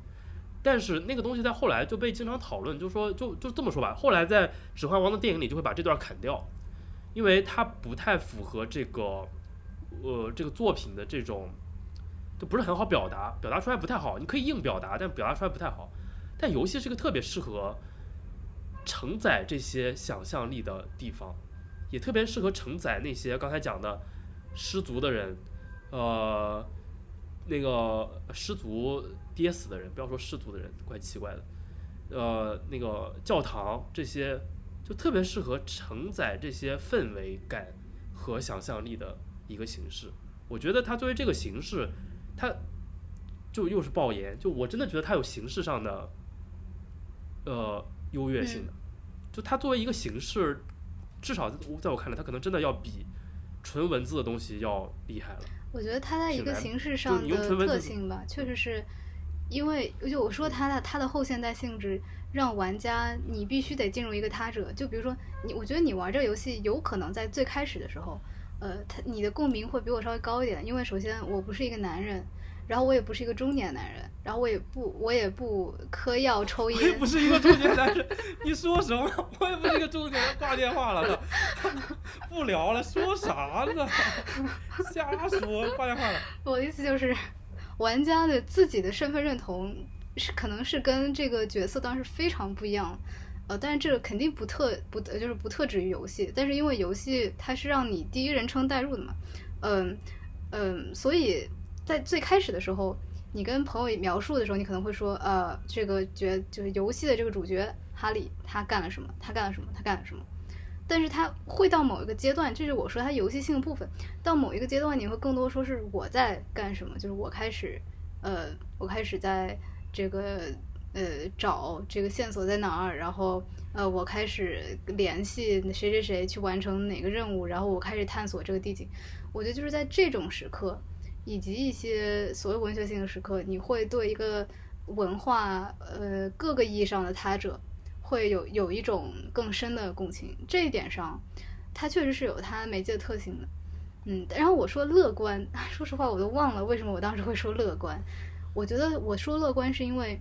但是那个东西在后来就被经常讨论，就说就就这么说吧。后来在《指环王》的电影里就会把这段砍掉，因为它不太符合这个呃这个作品的这种，就不是很好表达，表达出来不太好。你可以硬表达，但表达出来不太好。但游戏是个特别适合承载这些想象力的地方，也特别适合承载那些刚才讲的失足的人，呃，那个失足。跌死的人，不要说失足的人，怪奇怪的。呃，那个教堂这些，就特别适合承载这些氛围感和想象力的一个形式。我觉得它作为这个形式，它就又是爆言，就我真的觉得它有形式上的呃优越性的。就它作为一个形式，至少在我看来，它可能真的要比纯文字的东西要厉害了。我觉得它在一个形式上的特性吧，确实是。因为就我说它的它的后现代性质，让玩家你必须得进入一个他者。就比如说你，我觉得你玩这个游戏有可能在最开始的时候，呃，他你的共鸣会比我稍微高一点。因为首先我不是一个男人，然后我也不是一个中年男人，然后我也不我也不嗑药抽烟。我也不是一个中年男人，你说什么？我也不是一个中年人，挂电话了，不聊了，说啥呢？瞎说，挂电话了。我的意思就是。玩家的自己的身份认同是可能是跟这个角色当时非常不一样，呃，但是这个肯定不特不就是不特指于游戏，但是因为游戏它是让你第一人称代入的嘛，嗯嗯，所以在最开始的时候，你跟朋友描述的时候，你可能会说，呃，这个角就是游戏的这个主角哈利他干了什么，他干了什么，他干了什么。但是他会到某一个阶段，这是我说他游戏性的部分。到某一个阶段，你会更多说是我在干什么，就是我开始，呃，我开始在这个呃找这个线索在哪儿，然后呃我开始联系谁谁谁去完成哪个任务，然后我开始探索这个地景。我觉得就是在这种时刻，以及一些所谓文学性的时刻，你会对一个文化呃各个意义上的他者。会有有一种更深的共情，这一点上，它确实是有它媒介特性的。嗯，然后我说乐观，说实话我都忘了为什么我当时会说乐观。我觉得我说乐观是因为，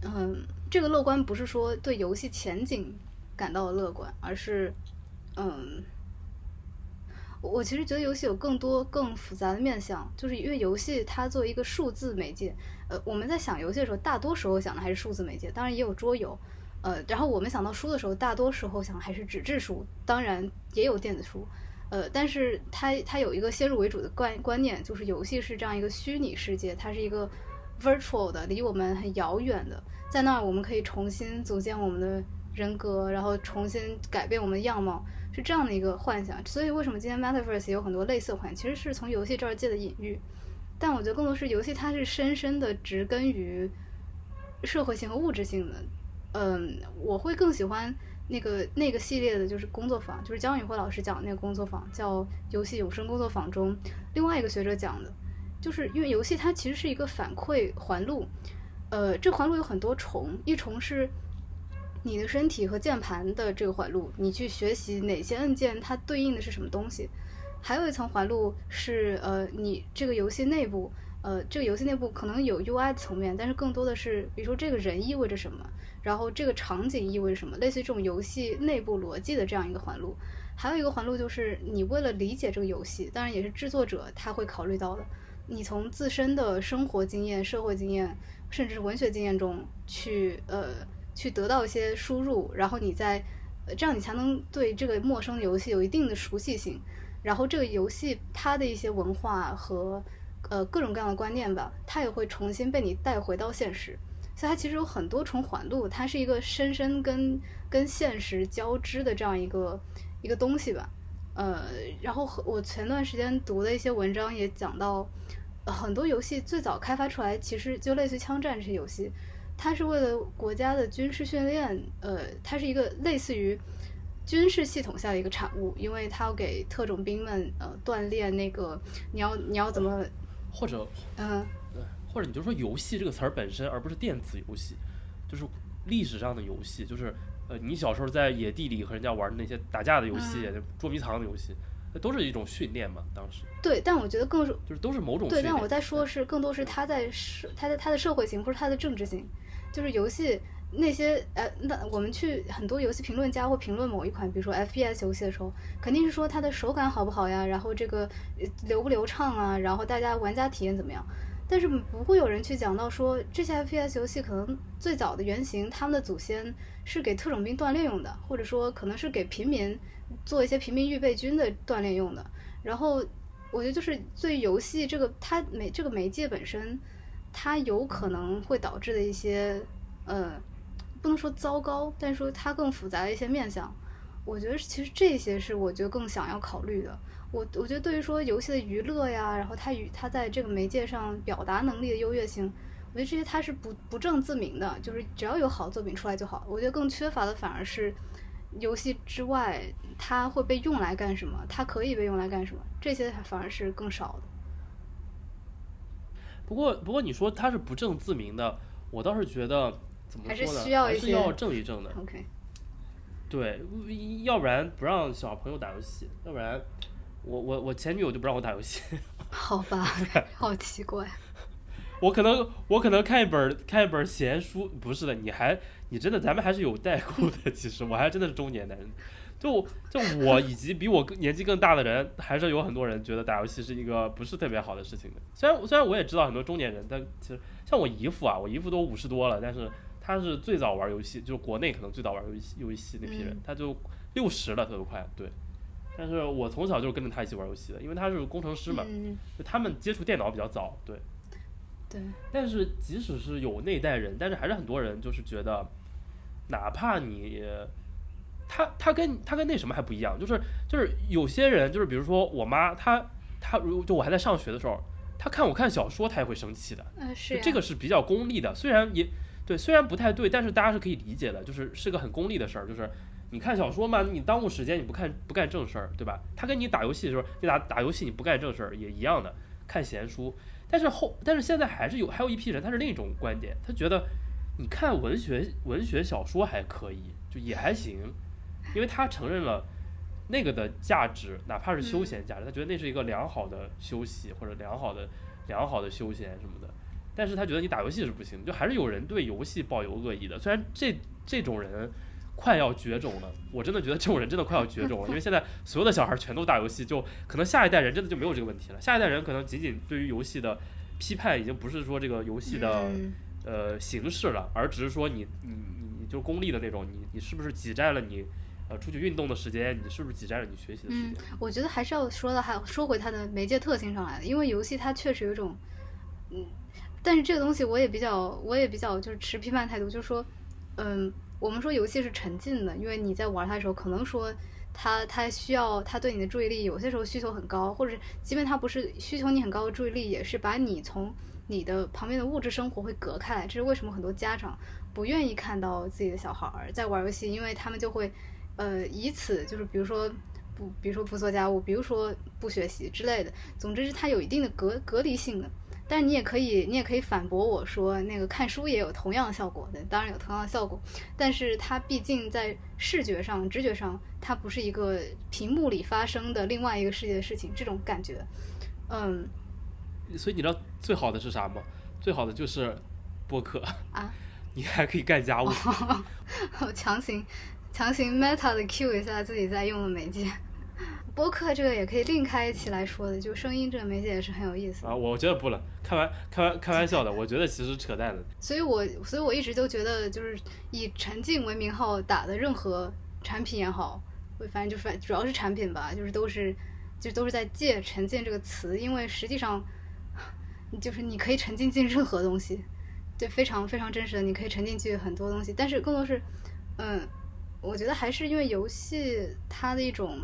嗯，这个乐观不是说对游戏前景感到乐观，而是，嗯，我其实觉得游戏有更多更复杂的面向，就是因为游戏它作为一个数字媒介，呃，我们在想游戏的时候，大多时候想的还是数字媒介，当然也有桌游。呃，然后我们想到书的时候，大多时候想的还是纸质书，当然也有电子书，呃，但是它它有一个先入为主的观观念，就是游戏是这样一个虚拟世界，它是一个 virtual 的，离我们很遥远的，在那儿我们可以重新组建我们的人格，然后重新改变我们的样貌，是这样的一个幻想。所以为什么今天 Metaverse 有很多类似幻想，其实是从游戏这儿借的隐喻，但我觉得更多是游戏它是深深的植根于社会性和物质性的。嗯，我会更喜欢那个那个系列的，就是工作坊，就是姜宇辉老师讲的那个工作坊，叫《游戏永生工作坊》中另外一个学者讲的，就是因为游戏它其实是一个反馈环路，呃，这环路有很多重，一重是你的身体和键盘的这个环路，你去学习哪些按键它对应的是什么东西，还有一层环路是呃，你这个游戏内部，呃，这个游戏内部可能有 UI 层面，但是更多的是，比如说这个人意味着什么。然后这个场景意味着什么？类似于这种游戏内部逻辑的这样一个环路，还有一个环路就是你为了理解这个游戏，当然也是制作者他会考虑到的，你从自身的生活经验、社会经验，甚至是文学经验中去呃去得到一些输入，然后你在这样你才能对这个陌生的游戏有一定的熟悉性，然后这个游戏它的一些文化和呃各种各样的观念吧，它也会重新被你带回到现实。所以它其实有很多重环路，它是一个深深跟跟现实交织的这样一个一个东西吧。呃，然后我前段时间读的一些文章也讲到，很多游戏最早开发出来，其实就类似于枪战这些游戏，它是为了国家的军事训练，呃，它是一个类似于军事系统下的一个产物，因为它要给特种兵们呃锻炼那个你要你要怎么或者嗯对，或者你就说游戏这个词儿本身，而不是电子游戏，就是历史上的游戏，就是呃，你小时候在野地里和人家玩的那些打架的游戏、嗯捉迷藏的游戏，那都是一种训练嘛。当时对，但我觉得更是就是都是某种训对，但我在说的是更多是他在社他在他的社会性或者他的政治性，就是游戏那些呃，那我们去很多游戏评论家会评论某一款，比如说 FPS 游戏的时候，肯定是说它的手感好不好呀，然后这个流不流畅啊，然后大家玩家体验怎么样。但是不会有人去讲到说这些 FPS 游戏可能最早的原型，他们的祖先是给特种兵锻炼用的，或者说可能是给平民做一些平民预备军的锻炼用的。然后我觉得就是对游戏这个它媒这个媒介本身，它有可能会导致的一些呃，不能说糟糕，但是说它更复杂的一些面相。我觉得其实这些是我觉得更想要考虑的。我我觉得对于说游戏的娱乐呀，然后它与它在这个媒介上表达能力的优越性，我觉得这些它是不不证自明的，就是只要有好作品出来就好。我觉得更缺乏的反而是游戏之外，它会被用来干什么，它可以被用来干什么，这些反而是更少的。不过不过你说他是不正自明的，我倒是觉得怎么还是说呢？需要一些还是要正一正的。OK，对，要不然不让小朋友打游戏，要不然我我我前女友就不让我打游戏。好吧，好奇怪。我可能我可能看一本看一本闲书，不是的，你还你真的咱们还是有代沟的。其实我还真的是中年男人，就就我以及比我年纪更大的人，还是有很多人觉得打游戏是一个不是特别好的事情的。虽然虽然我也知道很多中年人，但其实像我姨父啊，我姨父都五十多了，但是他是最早玩游戏，就是国内可能最早玩游戏游戏那批人，嗯他就六十了，他都快，对。但是我从小就是跟着他一起玩游戏的，因为他是工程师嘛，嗯，就他们接触电脑比较早，对。对，但是即使是有那一代人，但是还是很多人就是觉得，哪怕你，他他跟他跟那什么还不一样，就是就是有些人就是比如说我妈，她她如就我还在上学的时候，她看我看小说，她也会生气的。这个是比较功利的，虽然也对，虽然不太对，但是大家是可以理解的，就是是个很功利的事儿，就是。你看小说嘛，你耽误时间，你不看不干正事儿，对吧？他跟你打游戏的时候，你打打游戏你不干正事儿也一样的，看闲书。但是后，但是现在还是有还有一批人，他是另一种观点，他觉得你看文学文学小说还可以，就也还行，因为他承认了那个的价值，哪怕是休闲价值，他觉得那是一个良好的休息或者良好的良好的休闲什么的。但是他觉得你打游戏是不行，就还是有人对游戏抱有恶意的。虽然这这种人快要绝种了，我真的觉得这种人真的快要绝种了，因为现在所有的小孩全都打游戏，就可能下一代人真的就没有这个问题了。下一代人可能仅仅对于游戏的批判，已经不是说这个游戏的、嗯呃形式了，而只是说你你你你就功利的那种，你你是不是挤占了你呃出去运动的时间，你是不是挤占了你学习的时嗯间？，我觉得还是要说的还说回它的媒介特性上来的，因为游戏它确实有一种，嗯，但是这个东西我也比较，我也比较就是持批判态度，就是说，嗯，我们说游戏是沉浸的，因为你在玩它的时候，可能说它它需要它对你的注意力有些时候需求很高，或者即便它不是需求你很高的注意力，也是把你从你的旁边的物质生活会隔开来。这是为什么很多家长不愿意看到自己的小孩儿在玩游戏，因为他们就会，呃，以此就是比如说不，比如说不做家务，比如说不学习之类的。总之是它有一定的隔隔离性的。但是你也可以，你也可以反驳我说，那个看书也有同样的效果的，当然有同样的效果，但是它毕竟在视觉上、直觉上，它不是一个屏幕里发生的另外一个世界的事情，这种感觉，嗯所以你知道最好的是啥吗？最好的就是播客，啊，你还可以干家务。强行强行 meta 的 cue 一下自己在用的媒介。播客这个也可以另开一期来说的，就声音这个媒介也是很有意思。啊，我觉得不了，开玩开玩开玩笑的，我觉得其实扯淡的。所以我所以我一直都觉得，就是以沉浸为名号打的任何产品也好，反正就反主要是产品吧，就是都是就都是在借“沉浸”这个词，因为实际上就是你可以沉浸进任何东西，对，非常非常真实的，你可以沉浸去很多东西，但是更多是，嗯，我觉得还是因为游戏它的一种。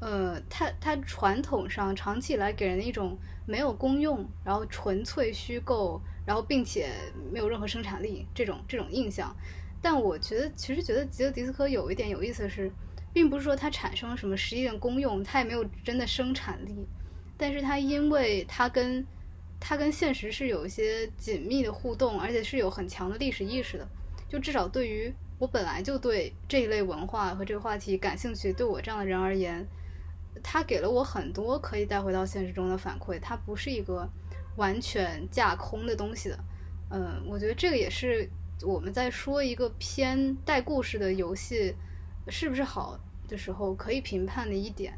呃，它它传统上长期以来给人的一种没有功用，然后纯粹虚构，然后并且没有任何生产力这种这种印象。但我觉得，其实觉得吉德迪斯科有一点有意思的是，并不是说它产生了什么实际的功用，它也没有真的生产力，但是它因为它跟它跟现实是有一些紧密的互动，而且是有很强的历史意识的。就至少对于我本来就对这一类文化和这个话题感兴趣，对我这样的人而言。他给了我很多可以带回到现实中的反馈，它不是一个完全架空的东西的。嗯，我觉得这个也是我们在说一个偏带故事的游戏是不是好的时候可以评判的一点。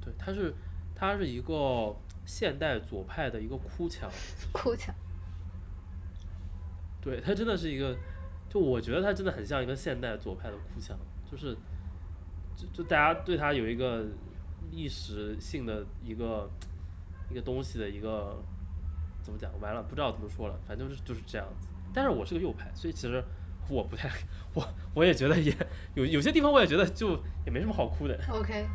对，它是它是一个现代左派的一个哭墙。哭墙。对，他真的是一个，就我觉得他真的很像一个现代左派的哭腔，就是。就就大家对他有一个历史性的一个一个东西的一个怎么讲？完了，不知道怎么说了，反正就是就是这样子。但是我是个右派，所以其实我不太 我我也觉得也有有些地方我也觉得就也没什么好哭的。OK，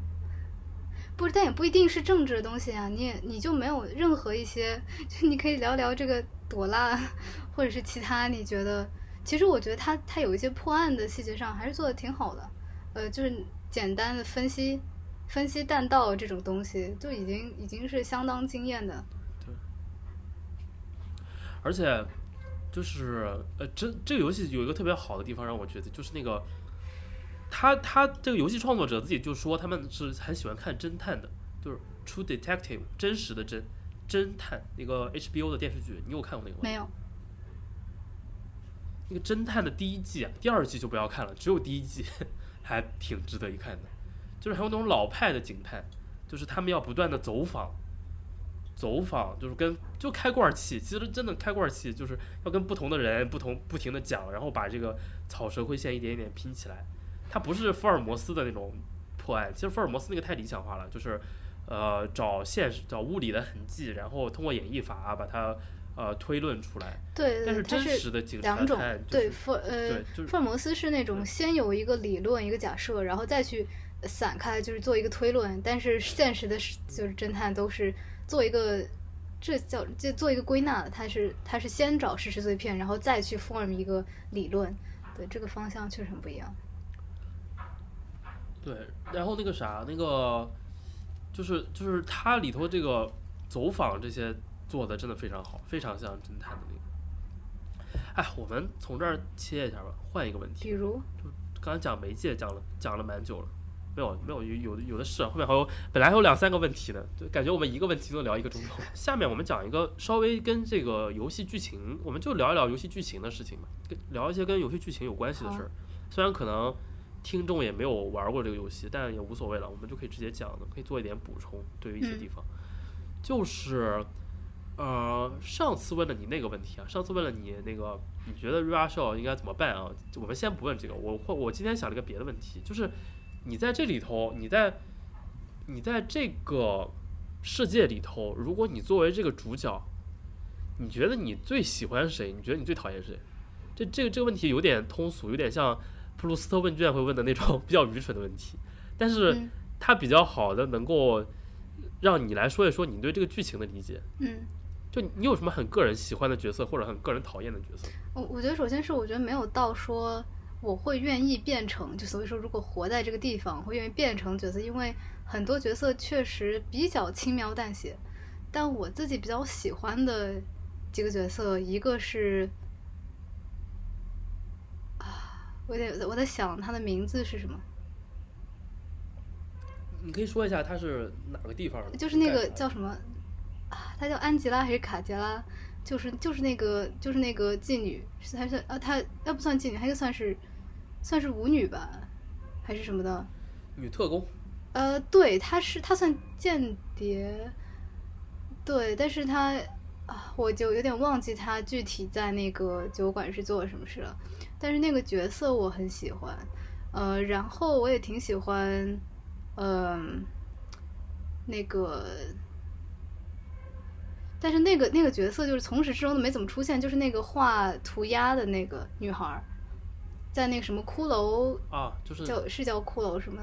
不，但也不一定是政治的东西啊。你也你就没有任何一些，就你可以聊聊这个朵拉，或者是其他你觉得，其实我觉得他他有一些破案的细节上还是做的挺好的。呃，就是简单的分析，分析弹道这种东西，就已经已经是相当惊艳的。对。而且，就是呃，这这个游戏有一个特别好的地方，让我觉得就是那个，他他这个游戏创作者自己就说他们是很喜欢看侦探的，就是 True Detective 真实的侦侦探那个 HBO 的电视剧，你有看过那个吗？没有。那个侦探的第一季啊，第二季就不要看了，只有第一季。还挺值得一看的，就是还有那种老派的警探，就是他们要不断的走访，走访就是跟就开罐器，其实真的开罐器就是要跟不同的人不同不停的讲，然后把这个草蛇灰线一点一点拼起来。它不是福尔摩斯的那种破案，其实福尔摩斯那个太理想化了，就是呃找现实找物理的痕迹，然后通过演绎法把它。呃，推论出来。对，但是真实的警察两种。对，福呃，福尔摩斯是那种先有一个理论、一个假设，然后再去散开，就是做一个推论。但是现实的，就是侦探都是做一个，这叫就做一个归纳。他是他是先找事实碎片，然后再去 form 一个理论。对，这个方向确实很不一样。对，然后那个啥，那个就是就是它里头这个走访这些。做的真的非常好，非常像侦探的那个。哎，我们从这儿切一下吧，换一个问题。比如，就刚才讲媒介讲了讲了蛮久了，没有没有有有的有的是，后面还有本来还有两三个问题呢，就感觉我们一个问题都聊一个钟头。下面我们讲一个稍微跟这个游戏剧情，我们就聊一聊游戏剧情的事情吧，聊一些跟游戏剧情有关系的事儿。虽然可能听众也没有玩过这个游戏，但也无所谓了，我们就可以直接讲的，可以做一点补充，对于一些地方，就是。呃，上次问了你那个问题啊，上次问了你那个，你觉得 r a s h o 应该怎么办啊？我们先不问这个，我或我今天想了一个别的问题，就是你在这里头，你在你在这个世界里头，如果你作为这个主角，你觉得你最喜欢谁？你觉得你最讨厌谁？这这个这个问题有点通俗，有点像普鲁斯特问卷会问的那种比较愚蠢的问题，但是它比较好的能够让你来说一说你对这个剧情的理解。嗯。就你有什么很个人喜欢的角色，或者很个人讨厌的角色？我我觉得首先是我觉得没有到说我会愿意变成，就所以说如果活在这个地方会愿意变成角色，因为很多角色确实比较轻描淡写。但我自己比较喜欢的几个角色，一个是啊，我得我在想他的名字是什么？你可以说一下他是哪个地方的？就是那个叫什么？啊，她叫安吉拉还是卡杰拉？就是就是那个就是那个妓女，还是啊，她要不算妓女，还是算是算是舞女吧，还是什么的？女特工。呃，对，她是她算间谍，对，但是她啊，我就有点忘记她具体在那个酒馆是做了什么事了。但是那个角色我很喜欢，呃，然后我也挺喜欢，嗯，那个。但是那个那个角色就是从始至终都没怎么出现，就是那个画涂鸦的那个女孩儿，在那个什么骷髅啊，就是叫是叫骷髅什么，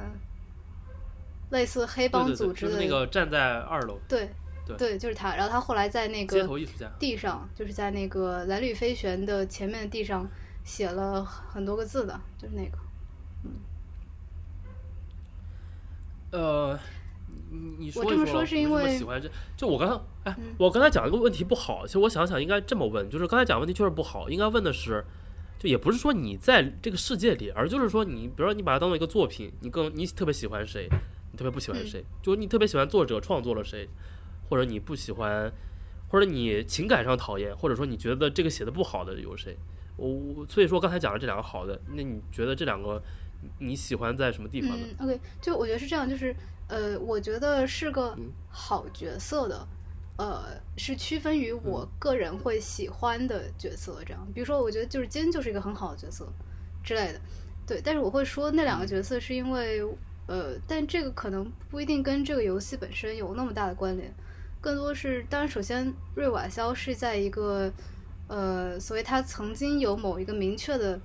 类似黑帮对对对，组织的就是那个站在二楼对对对就是他。然后他后来在那街个头艺术家，地上，就是在那个蓝绿飞旋的前面的地上写了很多个字的，就是那个。呃，你你说我这么说是因为喜欢这？就我刚才，哎嗯，我刚才讲一个问题不好，其实我想想应该这么问，就是刚才讲问题确实不好，应该问的是，就也不是说你在这个世界里，而就是说你，比如说你把它当做一个作品，你更你特别喜欢谁，你特别不喜欢嗯谁，就是你特别喜欢作者创作了谁，或者你不喜欢，或者你情感上讨厌，或者说你觉得这个写的不好的有谁？我我所以说刚才讲了这两个好的，那你觉得这两个你你喜欢在什么地方呢？嗯，OK，就我觉得是这样，就是呃，我觉得是个嗯好角色的，呃，是区分于我个人会喜欢的角色这样。比如说，我觉得就是金就是一个很好的角色之类的，对。但是我会说那两个角色是因为呃，但这个可能不一定跟这个游戏本身有那么大的关联，更多是当然，首先瑞瓦肖是在一个呃，所以他曾经有某一个明确的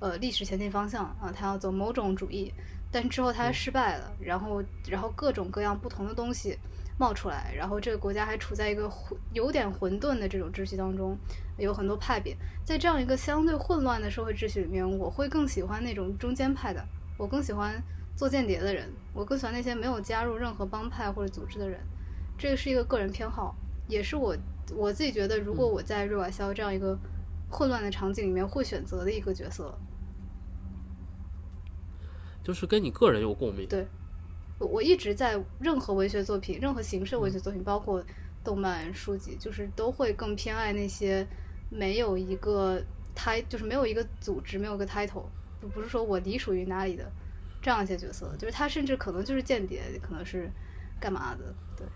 呃历史前进方向啊，他要走某种主义，但之后他失败了，然后然后各种各样不同的东西冒出来，然后这个国家还处在一个混有点混沌的这种秩序当中，有很多派别，在这样一个相对混乱的社会秩序里面，我会更喜欢那种中间派的，我更喜欢做间谍的人，我更喜欢那些没有加入任何帮派或者组织的人，这个是一个个人偏好，也是我我自己觉得，如果我在瑞瓦肖这样一个混乱的场景里面会选择的一个角色。就是跟你个人有共鸣。对，我我一直在任何文学作品、任何形式文学作品，包括动漫、书籍，就是都会更偏爱那些没有一个 t 就是没有一个组织、没有一个 title，不不是说我隶属于哪里的这样一些角色，就是他甚至可能就是间谍，可能是干嘛的，对，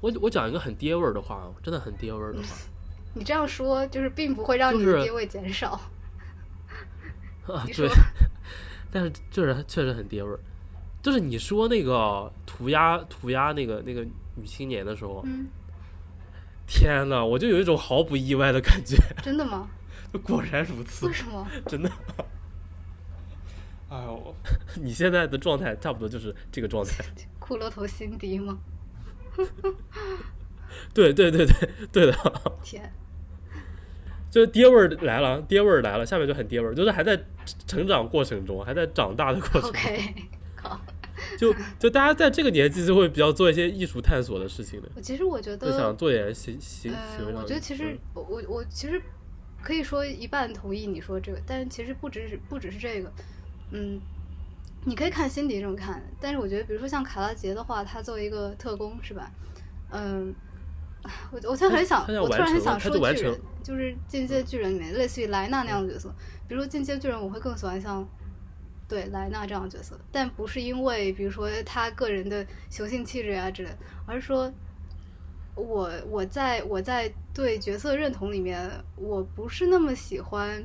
我我讲一个很爹味儿的话，真的很爹味儿的话。你这样说就是并不会让你就是的地位减少。啊，你对说，但是确实确实很爹味儿。就是你说那个涂鸦涂鸦那个那个女青年的时候，嗯，天呐，我就有一种毫不意外的感觉，真的吗？果然如此为，什么？真的。哎呦，你现在的状态差不多就是这个状态。骷髅头辛迪吗？对对对对对的，天，就是爹味儿来了，爹味儿来了，下面就很爹味儿，就是还在成长过程中，还在长大的过程中。OK，好。就就大家在这个年纪就会比较做一些艺术探索的事情的，我其实我觉得，就想做点行行呃行为，上。我觉得其实嗯我我我其实可以说一半同意你说这个，但是其实不只是不只是这个，嗯，你可以看辛迪这么看，但是我觉得比如说像卡拉杰的话，他作为一一个特工是吧？嗯，我我突然很想，我突然很想说巨人，就是进阶巨人里面类似于莱纳那样的角色，比如说进阶巨人，我会更喜欢像。对莱纳这样的角色，但不是因为比如说他个人的雄性气质啊之类的，而是说我我在我在对角色认同里面，我不是那么喜欢，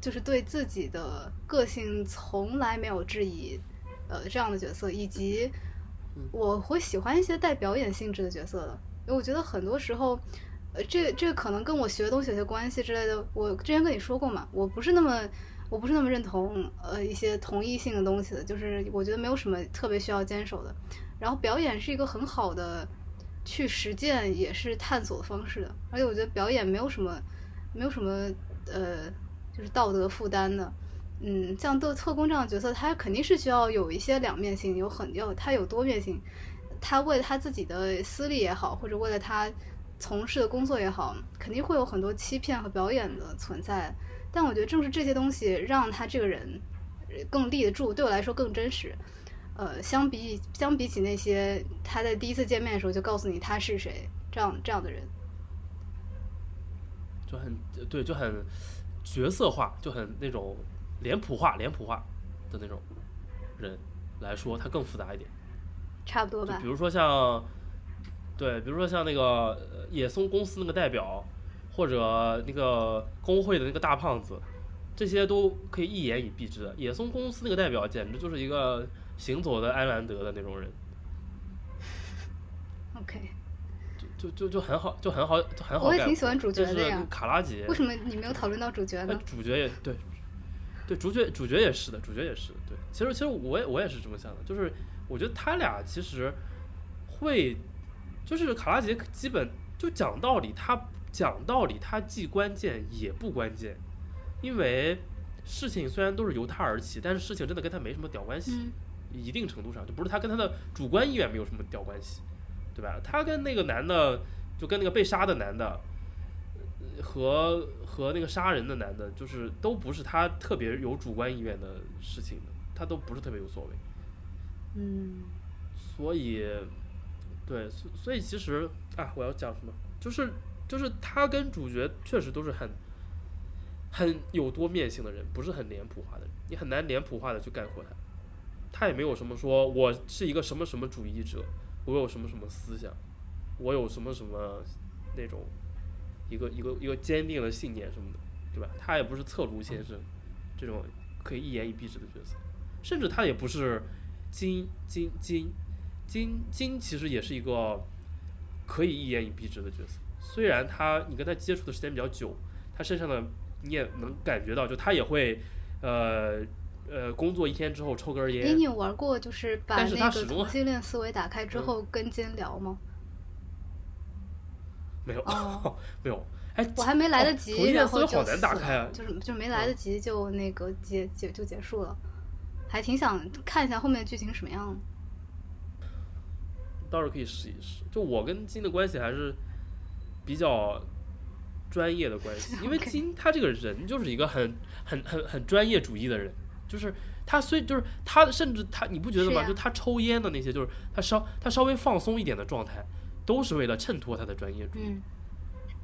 就是对自己的个性从来没有质疑，呃，这样的角色，以及我会喜欢一些带表演性质的角色的，因为我觉得很多时候，呃，这这可能跟我学的东西有些关系之类的。我之前跟你说过嘛，我不是那么。我不是那么认同呃一些同一性的东西的，就是我觉得没有什么特别需要坚守的。然后表演是一个很好的去实践也是探索的方式的，而且我觉得表演没有什么没有什么呃就是道德负担的。嗯，像特特工这样的角色，他肯定是需要有一些两面性，有很要他有多面性。他为了他自己的私利也好，或者为了他从事的工作也好，肯定会有很多欺骗和表演的存在。但我觉得正是这些东西让他这个人更立得住，对我来说更真实。呃，相比相比起那些他在第一次见面的时候就告诉你他是谁这样这样的人，就很对，就很角色化，就很那种脸谱化、脸谱化的那种人来说，他更复杂一点。差不多吧就比。如说像，对，比如说像那个呃野松公司那个代表，或者那个工会的那个大胖子，这些都可以一言以蔽之。野松公司那个代表简直就是一个行走的埃兰德的那种人，OK，就就就很好，就很好，就很好。我也挺喜欢主角的呀。卡拉杰，为什么你没有讨论到主角呢？主角也对，对主角主角也是的，主角也是对。其实其实我也我也是这么想的，就是我觉得他俩其实会，就是卡拉杰基本就讲道理，他讲道理他既关键也不关键，因为事情虽然都是由他而起，但是事情真的跟他没什么屌关系。一定程度上就不是他跟他的主观意愿没有什么屌关系，对吧？他跟那个男的，就跟那个被杀的男的，和和那个杀人的男的，就是都不是他特别有主观意愿的事情的，他都不是特别有所谓。嗯，所以，对，所以其实啊，我要讲什么？就是就是他跟主角确实都是很很有多面性的人，不是很脸谱化的人，你很难脸谱化的去概括他。他也没有什么说，我是一个什么什么主义者，我有什么什么思想，我有什么什么那种一个一个一个坚定的信念什么的，对吧？他也不是侧卢先生这种可以一言以蔽之的角色，甚至他也不是金金金金金，其实也是一个可以一言以蔽之的角色。虽然他你跟他接触的时间比较久，他身上的你也能感觉到，就他也会呃。呃，工作一天之后抽根烟。你有玩过，就是把那个同性恋思维打开之后跟金聊吗？没有，哦 没有。哎，我还没来得及，然后就难打开啊，就是就没来得及就那个结结就结束了，还挺想看一下后面剧情什么样。倒是可以试一试。就我跟金的关系还是比较专业的关系，因为金他这个人就是一个很很很很专业主义的人。就是他虽就是他甚至他你不觉得吗？就他抽烟的那些，就是他稍他稍微放松一点的状态，都是为了衬托他的专业主义，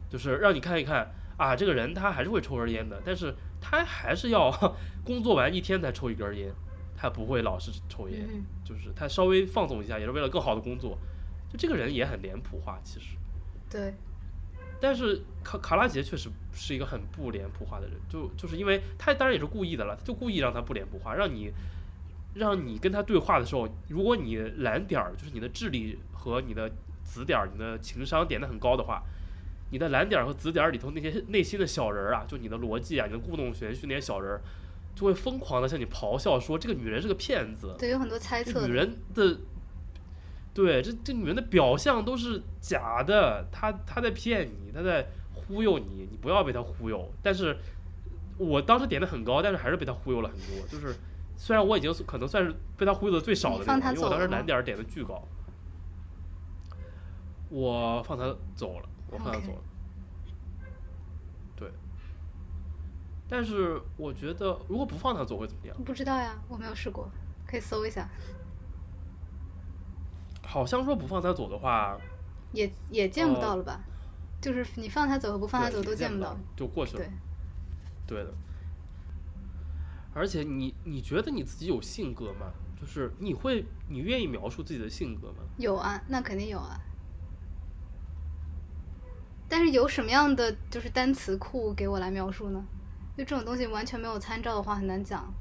就是让你看一看啊，这个人他还是会抽根烟的，但是他还是要 工作完一天才抽一根烟，他不会老是抽烟，就是他稍微放纵一下，也是为了更好的工作。就这个人也很脸谱化，其实。对。但是卡卡拉杰确实是一个很不脸谱化的人，就就是因为他当然也是故意的了，就故意让他不脸谱化，让你让你跟他对话的时候，如果你蓝点儿就是你的智力和你的紫点儿，你的情商点的很高的话，你的蓝点儿和紫点儿里头那些内心的小人儿啊，就你的逻辑啊，你的故弄玄虚那些小人儿，就会疯狂的向你咆哮说这个女人是个骗子，对，有很多猜测，女人的。对，这这女人的表象都是假的，她她在骗你，她在忽悠你，你不要被她忽悠。但是，我当时点的很高，但是还是被她忽悠了很多。就是虽然我已经可能算是被她忽悠的最少的那个，因为我当时难点点的巨高。我放他走了，我放他走了。对。但是我觉得，如果不放他走会怎么样？不知道呀，我没有试过，可以搜一下。好像说不放他走的话，也也见不到了吧？就是你放他走和不放他走都见不到，就过去了。对，对的。而且你你觉得你自己有性格吗？就是你会你愿意描述自己的性格吗？有啊，那肯定有啊。但是有什么样的就是单词库给我来描述呢？就这种东西完全没有参照的话，很难讲。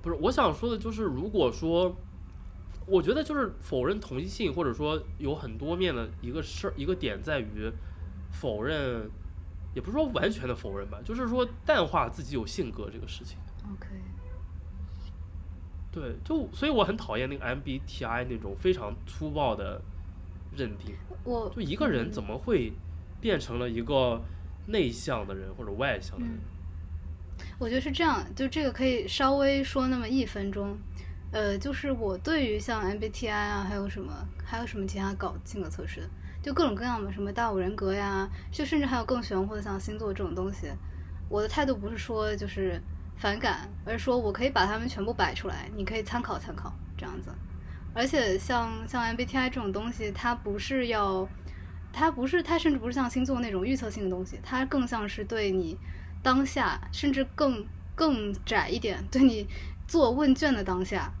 不是，我想说的就是，如果说。我觉得就是否认同一性，或者说有很多面的一个事儿，一个点在于否认，也不是说完全的否认吧，就是说淡化自己有性格这个事情。OK。对，就所以我很讨厌那个 MBTI 那种非常粗暴的认定。我就一个人怎么会变成了一个内向的人或者外向的人？我觉得是这样，就这个可以稍微说那么一分钟。呃，就是我对于像 MBTI 啊，还有什么，还有什么其他搞性格测试的，就各种各样的，什么大五人格呀，就甚至还有更玄乎的像星座这种东西，我的态度不是说就是反感，而是说我可以把它们全部摆出来，你可以参考参考这样子。而且像像 MBTI 这种东西，它不是要，它不是，它甚至不是像星座那种预测性的东西，它更像是对你当下，甚至更更窄一点，对你。做问卷的当下，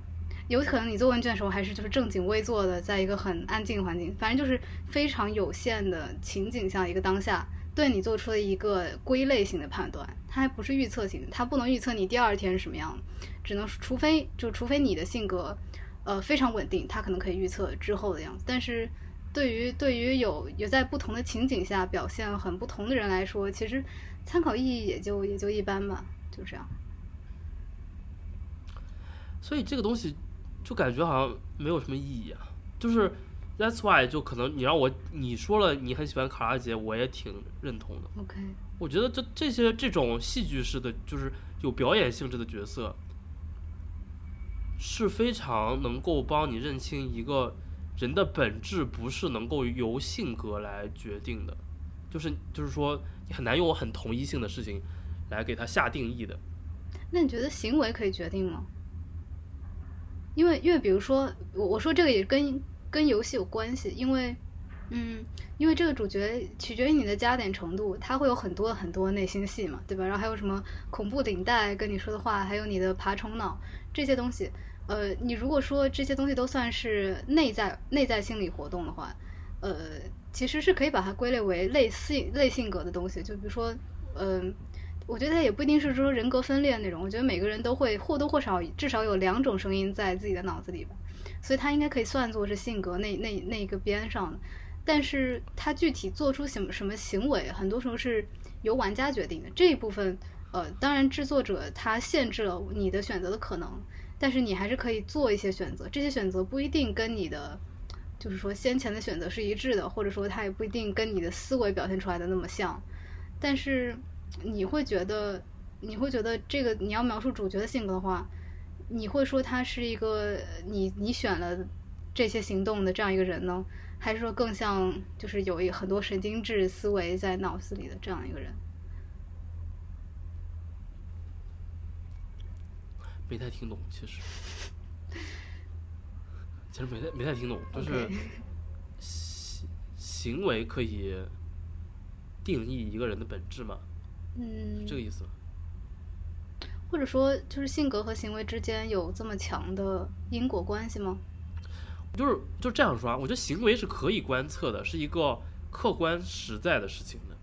有可能你做问卷的时候还是就是正襟危坐的，在一个很安静环境，反正就是非常有限的情景下一个当下，对你做出了一个归类型的判断，它还不是预测型，它不能预测你第二天是什么样，只能除非就除非你的性格，呃非常稳定，它可能可以预测之后的样子，但是对于对于有有在不同的情景下表现很不同的人来说，其实参考意义也就也就一般吧，就这样。所以这个东西就感觉好像没有什么意义啊。就是 That's why 就可能你让我你说了你很喜欢卡拉姐，我也挺认同的。OK，我觉得这这些这种戏剧式的，就是有表演性质的角色，是非常能够帮你认清一个人的本质不是能够由性格来决定的，就是就是说你很难用很同一性的事情来给他下定义的。那你觉得行为可以决定吗？因为因为比如说我我说这个也跟跟游戏有关系，因为嗯，因为这个主角取决于你的加点程度，他会有很多很多内心戏嘛，对吧？然后还有什么恐怖领带跟你说的话，还有你的爬虫脑这些东西。呃，你如果说这些东西都算是内在内在心理活动的话，呃，其实是可以把它归类为类性类性格的东西。就比如说，嗯、我觉得它也不一定是说人格分裂那种。我觉得每个人都会或多或少至少有两种声音在自己的脑子里吧，所以他应该可以算作是性格那那那一个边上的。但是他具体做出什么什么行为，很多时候是由玩家决定的。这一部分，呃，当然制作者他限制了你的选择的可能，但是你还是可以做一些选择。这些选择不一定跟你的，就是说先前的选择是一致的，或者说它也不一定跟你的思维表现出来的那么像。但是你会觉得，你会觉得这个你要描述主角的性格的话，你会说他是一个你你选了这些行动的这样一个人呢，还是说更像就是有一很多神经质思维在脑子里的这样一个人？没太听懂，其实，其实没太没太听懂，就是行行为可以定义一个人的本质嘛，嗯这，个意思。或者说就是性格和行为之间有这么强的因果关系吗？就是就这样说啊，我觉得行为是可以观测的，是一个客观实在的事情的。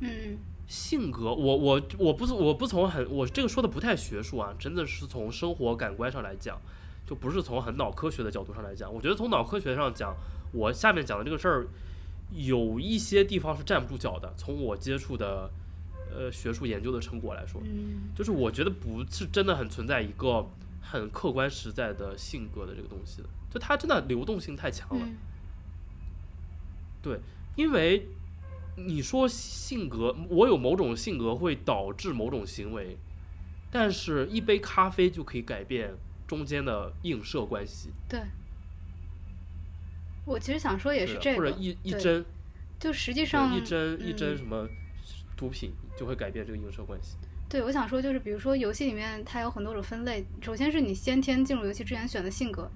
嗯性格，我我我不是我不从很我这个说的不太学术啊，真的是从生活感官上来讲，就不是从很脑科学的角度上来讲。我觉得从脑科学上讲，我下面讲的这个事儿，有一些地方是站不住脚的。从我接触的呃学术研究的成果来说，嗯就是我觉得不是真的很存在一个很客观实在的性格的这个东西的，就它真的流动性太强了。嗯对，因为你说性格，我有某种性格会导致某种行为，但是一杯咖啡就可以改变中间的映射关系，对。我其实想说也是这个，或者一一对针，就实际上一针一针嗯什么毒品就会改变这个映射关系。对，我想说就是，比如说游戏里面它有很多种分类，首先是你先天进入游戏之前选的性格，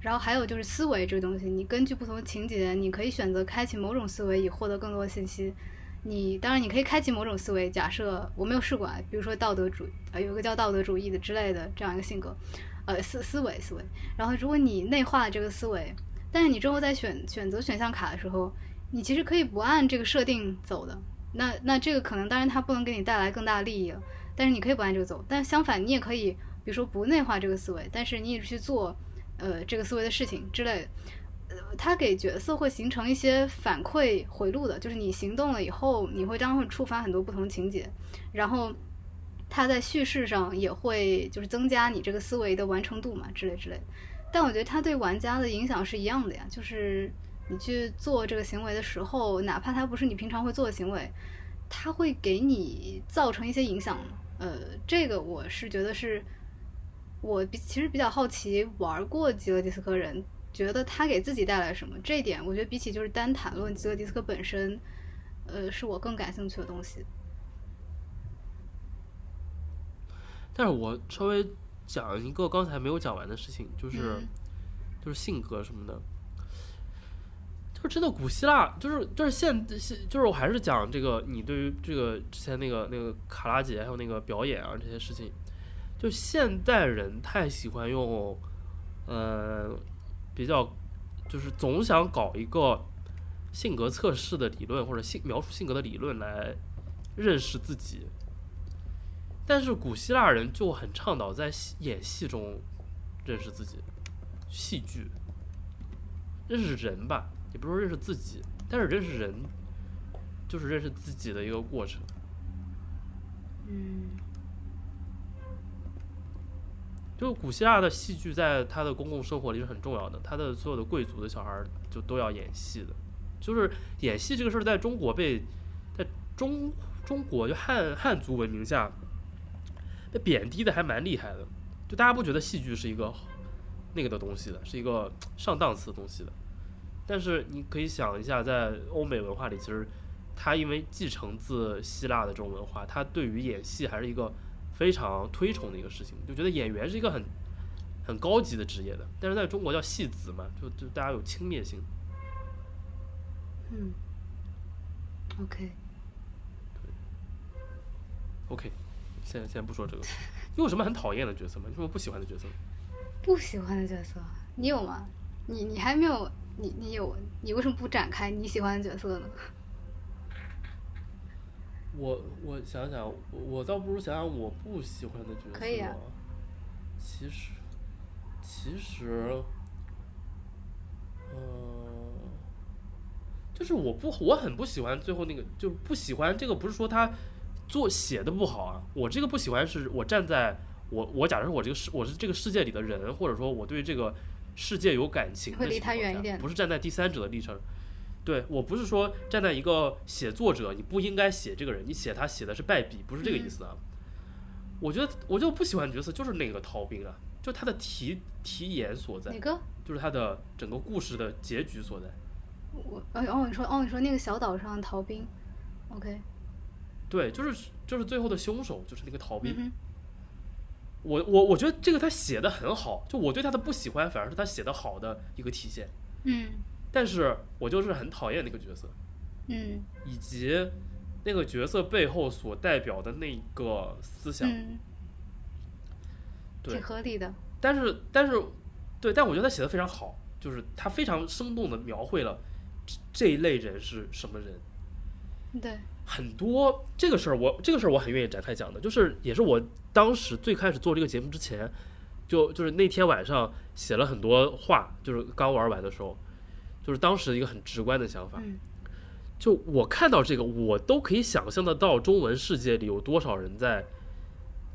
然后还有就是思维这个东西，你根据不同的情节，你可以选择开启某种思维以获得更多的信息。你当然你可以开启某种思维，假设我没有试过啊，比如说道德主呃有一个叫道德主义的之类的这样一个性格，呃思思维思维。然后如果你内化了这个思维，但是你之后在选选择选项卡的时候，你其实可以不按这个设定走的。那那这个可能当然它不能给你带来更大的利益了，但是你可以不按这个走。但相反，你也可以，比如说不内化这个思维，但是你也去做呃这个思维的事情之类的。呃，它给角色会形成一些反馈回路的，就是你行动了以后，你会当然会触发很多不同情节，然后它在叙事上也会就是增加你这个思维的完成度嘛，之类之类的。但我觉得它对玩家的影响是一样的呀，就是你去做这个行为的时候，哪怕它不是你平常会做的行为，它会给你造成一些影响。呃，这个我是觉得是，我比其实比较好奇玩过极乐迪斯科人觉得他给自己带来什么。这一点我觉得比起就是单谈论极乐迪斯科本身，呃，是我更感兴趣的东西。但是我稍微讲一个刚才没有讲完的事情，就是、嗯就是性格什么的，就真的古希腊，就是就是现现就是我还是讲这个，你对于这个之前那个那个卡拉杰还有那个表演啊这些事情，就现代人太喜欢用，呃，比较就是总想搞一个性格测试的理论或者性描述性格的理论来认识自己。但是古希腊人就很倡导在戏演戏中认识自己，戏剧认识人吧，也不是说认识自己，但是认识人，就是认识自己的一个过程。嗯就古希腊的戏剧，在他的公共生活里是很重要的，他的所有的贵族的小孩就都要演戏的，就是演戏这个事儿，在中国被在中中国就汉汉族文明下被贬低的还蛮厉害的，就大家不觉得戏剧是一个那个的东西的，是一个上档次的东西的，但是你可以想一下，在欧美文化里，其实他因为继承自希腊的这种文化，他对于演戏还是一个非常推崇的一个事情，就觉得演员是一个很很高级的职业的，但是在中国叫戏子嘛，就就大家有轻蔑性。嗯，OK，OK，现在现在不说这个，你有什么很讨厌的角色吗？你有什么不喜欢的角色？不喜欢的角色，你有吗？你你还没有，你你有，你为什么不展开你喜欢的角色呢？我我想想，我我倒不如想想我不喜欢的角色。可以啊。其实，其实，呃，就是我不我很不喜欢最后那个，就不喜欢这个不是说他做写的不好啊，我这个不喜欢是我站在我我假设我这个世我是这个世界里的人，或者说我对这个世界有感情的会离情况下他远一点不是站在第三者的立场。对我不是说站在一个写作者，你不应该写这个人，你写他写的是败笔，不是这个意思啊。我觉得我就不喜欢角色就是那个逃兵啊，就他的题题眼所在哪，个？就是他的整个故事的结局所在。我哦哦，你说哦，你说那个小岛上的逃兵，OK，对，就是就是最后的凶手就是那个逃兵。我我我觉得这个他写的很好，就我对他的不喜欢反而是他写的好的一个体现。嗯但是我就是很讨厌那个角色，嗯以及那个角色背后所代表的那个思想。嗯，对挺合理的。但是但是，对，但我觉得他写的非常好，就是他非常生动的描绘了这这一类人是什么人。对，很多这个事儿，我这个事儿我很愿意展开讲的，就是也是我当时最开始做这个节目之前，就就是那天晚上写了很多话，就是刚玩完的时候，就是当时一个很直观的想法，嗯。就我看到这个，我都可以想象得到中文世界里有多少人在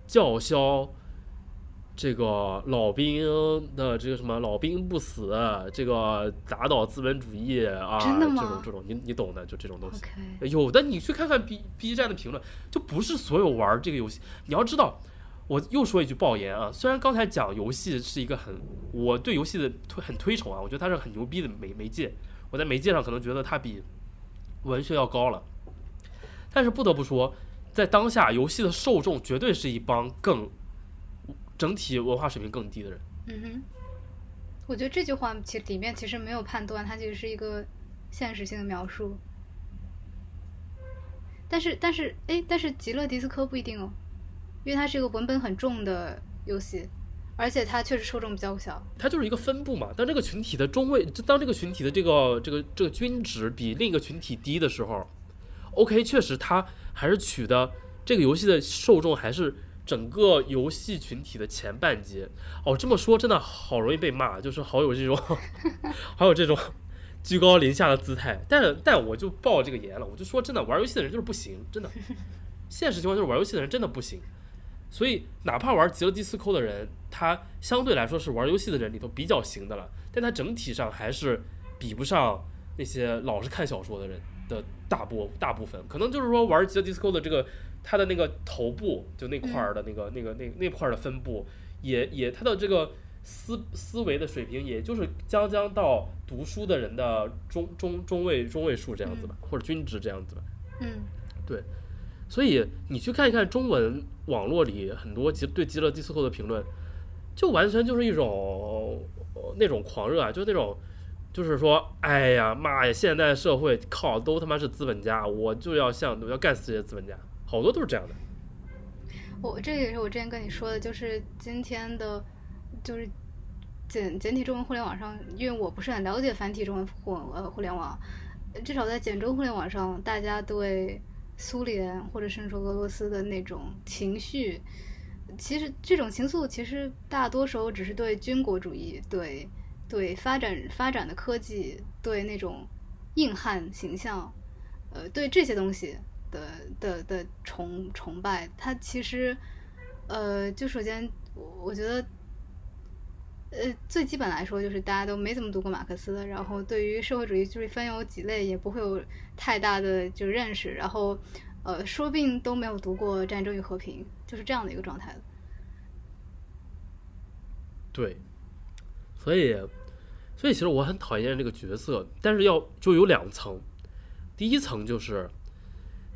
叫嚣这个老兵的这个什么老兵不死，这个打倒资本主义啊，这种这种你你懂的，就这种东西。有的你去看看 B B 站的评论，就不是所有玩这个游戏。你要知道，我又说一句爆言啊，虽然刚才讲游戏是一个很我对游戏的推很推崇啊，我觉得它是很牛逼的媒媒介，我在媒介上可能觉得它比文学要高了，但是不得不说，在当下游戏的受众绝对是一帮更整体文化水平更低的人。嗯哼，我觉得这句话其实里面其实没有判断，它其实是一个现实性的描述。但是但是哎，但是极乐迪斯科不一定哦，因为它是一个文本很重的游戏，而且它确实受众比较小。它就是一个分布嘛。当这个群体的中位，就当这个群体的这个这个这个均值比另一个群体低的时候，OK，确实它还是取的这个游戏的受众还是整个游戏群体的前半截。哦，这么说真的好容易被骂，就是好有这种 好有这种居高临下的姿态。但但我就爆这个言了，我就说真的，玩游戏的人就是不行，真的。现实情况就是玩游戏的人真的不行。所以，哪怕玩极乐迪斯科的人，他相对来说是玩游戏的人里头比较行的了，但他整体上还是比不上那些老是看小说的人的大部大部分。可能就是说，玩极乐迪斯科的这个他的那个头部就那块儿的那个、那个那那块儿的分布，也也他的这个思思维的水平，也就是将将到读书的人的中中中位中位数这样子吧，或者均值这样子吧。嗯。对。所以你去看一看中文网络里很多极对极乐迪斯科的评论，就完全就是一种、呃那种狂热啊，就是那种就是说，哎呀妈呀，现代社会靠都他妈是资本家，我就要像我要干死这些资本家，好多都是这样的。我这也是我之前跟你说的，就是今天的，就是简简体中文互联网上，因为我不是很了解繁体中文互呃互联网，至少在简中互联网上，大家对苏联或者甚至说俄罗斯的那种情绪，其实这种情愫其实大多时候只是对军国主义、对对发展发展的科技，对那种硬汉形象，呃，对这些东西的的的崇崇拜，他其实，呃，就首先我觉得，呃，最基本来说就是大家都没怎么读过马克思，然后对于社会主义就是分有几类，也不会有太大的就认识，然后呃，说不定都没有读过《战争与和平》，就是这样的一个状态。对，所以，所以其实我很讨厌这个角色，但是要就有两层，第一层就是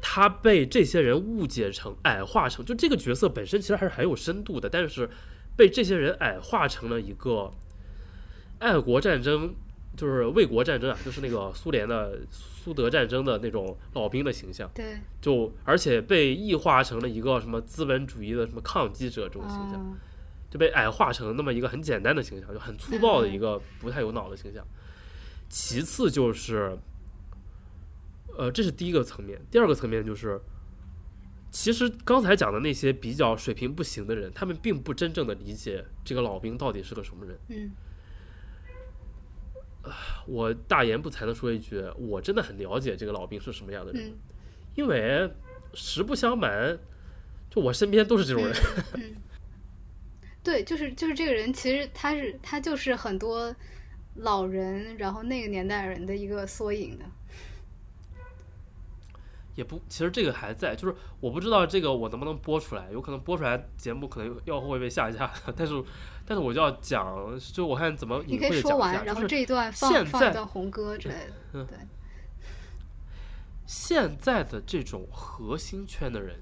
他被这些人误解成矮化成，就这个角色本身其实还是很有深度的，但是被这些人矮化成了一个爱国战争，就是卫国战争啊，就是那个苏联的苏德战争的那种老兵的形象，对，就而且被异化成了一个什么资本主义的什么抗击者这种形象。嗯就被矮化成那么一个很简单的形象，就很粗暴的一个不太有脑的形象。其次就是，呃，这是第一个层面。第二个层面就是，其实刚才讲的那些比较水平不行的人，他们并不真正的理解这个老兵到底是个什么人。嗯我大言不惭的说一句，我真的很了解这个老兵是什么样的人，嗯因为实不相瞒，就我身边都是这种人。嗯，对，就是就是这个人，其实他是他就是很多老人，然后那个年代人的一个缩影的。也不，其实这个还在，就是我不知道这个我能不能播出来，有可能播出来节目可能要会被下架，但是但是我就要讲，就我看怎么你可以隐晦的讲一说完，下，就是然后这一段放现在放一段红歌之类的。嗯对，现在的这种核心圈的人，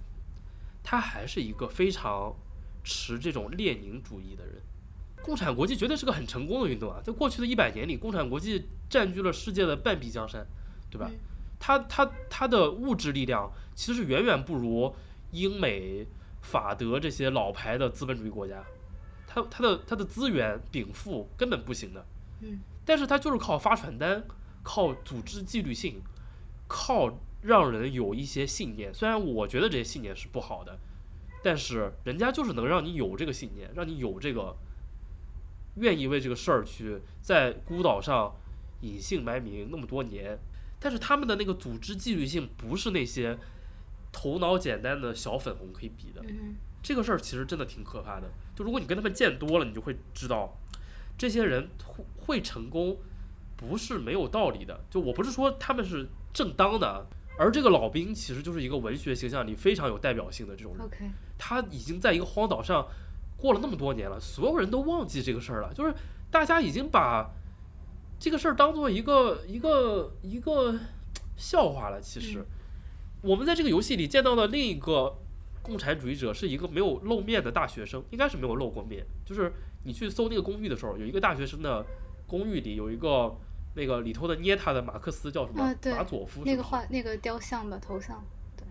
他还是一个非常持这种列宁主义的人。共产国际绝对是个很成功的运动啊，在过去的一百年里，共产国际占据了世界的半壁江山，对吧？嗯它它它的物质力量其实是远远不如英美、法德这些老牌的资本主义国家，它它的它的资源禀赋根本不行的。嗯，但是它就是靠发传单，靠组织纪律性，靠让人有一些信念。虽然我觉得这些信念是不好的，但是人家就是能让你有这个信念，让你有这个愿意为这个事儿去在孤岛上隐姓埋名那么多年。但是他们的那个组织纪律性不是那些头脑简单的小粉红可以比的。嗯这个事儿其实真的挺可怕的。就如果你跟他们见多了，你就会知道，这些人会会成功，不是没有道理的。就我不是说他们是正当的啊，而这个老兵其实就是一个文学形象里非常有代表性的这种人。他已经在一个荒岛上过了那么多年了，所有人都忘记这个事儿了，就是大家已经把这个事儿当做一个一个一个笑话了。其实，我们在这个游戏里见到的另一个共产主义者是一个没有露面的大学生，应该是没有露过面。就是你去搜那个公寓的时候，有一个大学生的公寓里有一个那个里头的捏他的马克思叫什么？啊马佐夫那个画那个雕像吧，头像。对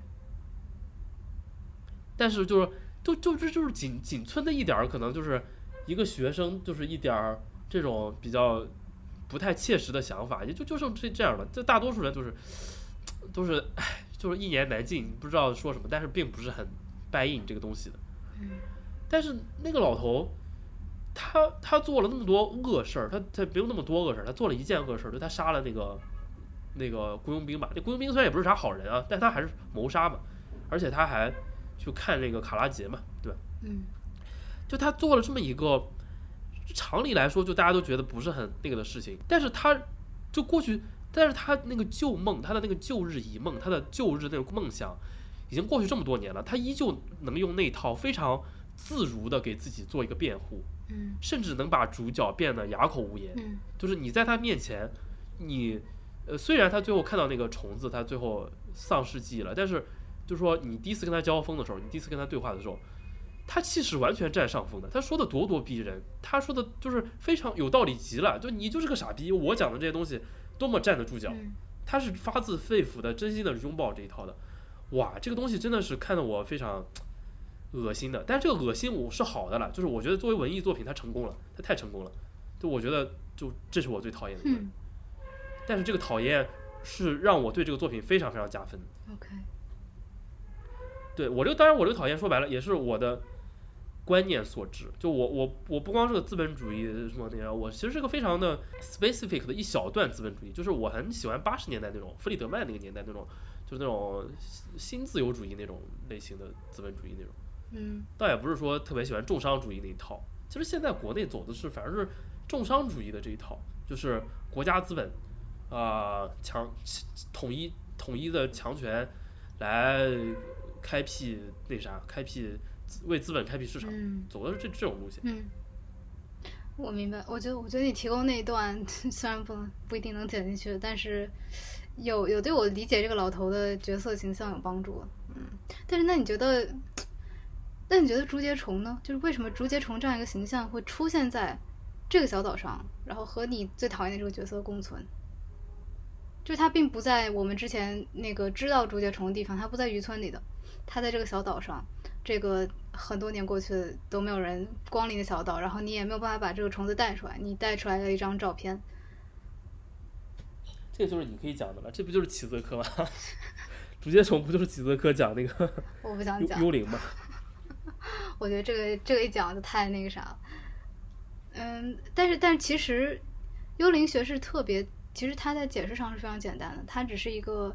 但是就是就就这就是仅仅存的一点儿，可能就是一个学生就是一点儿这种比较不太切实的想法，也就就剩这这样了。这大多数人就是都是唉，就是一言难尽，不知道说什么，但是并不是很 buy in 这个东西的。嗯但是那个老头，他他做了那么多恶事儿，他他没有那么多恶事儿，他做了一件恶事儿，就他杀了那个那个雇佣兵吧。那雇佣兵虽然也不是啥好人啊，但他还是谋杀嘛，而且他还去看那个卡拉杰嘛，对吧？嗯就他做了这么一个常理来说，就大家都觉得不是很那个的事情，但是他就过去，但是他那个旧梦，他的那个旧日遗梦，他的旧日那个梦想，已经过去这么多年了，他依旧能用那套非常自如的给自己做一个辩护，嗯甚至能把主角变得哑口无言。嗯就是你在他面前，你呃，虽然他最后看到那个虫子，他最后丧失记忆了，但是就是说你第一次跟他交锋的时候，你第一次跟他对话的时候，他气势完全占上风的，他说的咄咄逼人，他说的就是非常有道理极了，就你就是个傻逼，我讲的这些东西多么站得住脚，嗯他是发自肺腑的、真心的拥抱这一套的，哇，这个东西真的是看得我非常恶心的。但是这个恶心我是好的了，就是我觉得作为文艺作品，它成功了，它太成功了。就我觉得，就这是我最讨厌的地方。嗯但是这个讨厌是让我对这个作品非常非常加分的。，OK，对我这个，当然我这个讨厌说白了也是我的，观念所致。就我我我不光是个资本主义什么那样，我其实是个非常的 specific 的一小段资本主义，就是我很喜欢八十年代那种弗里德曼那个年代那种，就是那种新自由主义那种类型的资本主义那种。嗯倒也不是说特别喜欢重商主义那一套。其实现在国内走的是反而是重商主义的这一套，就是国家资本啊、强统一统一的强权来开辟那啥，开辟为资本开辟市场，嗯走的是这这种路线。嗯，我明白。我觉得我觉得你提供那一段 虽然不能不一定能剪进去，但是有有对我理解这个老头的角色形象有帮助。嗯，但是那你觉得？那你觉得竹节虫呢？就是为什么竹节虫这样一个形象会出现在这个小岛上，然后和你最讨厌的这个角色共存？就是它并不在我们之前那个知道竹节虫的地方，它不在渔村里的，它在这个小岛上，这个很多年过去都没有人光临的小岛，然后你也没有办法把这个虫子带出来，你带出来了一张照片，这个就是你可以讲的了，这不就是齐泽科吗？竹节虫不就是齐泽科讲那个 我不想讲，幽灵吗？我觉得这个这个一讲就太那个啥了。嗯，但是但是其实幽灵学是特别，其实它在解释上是非常简单的，它只是一个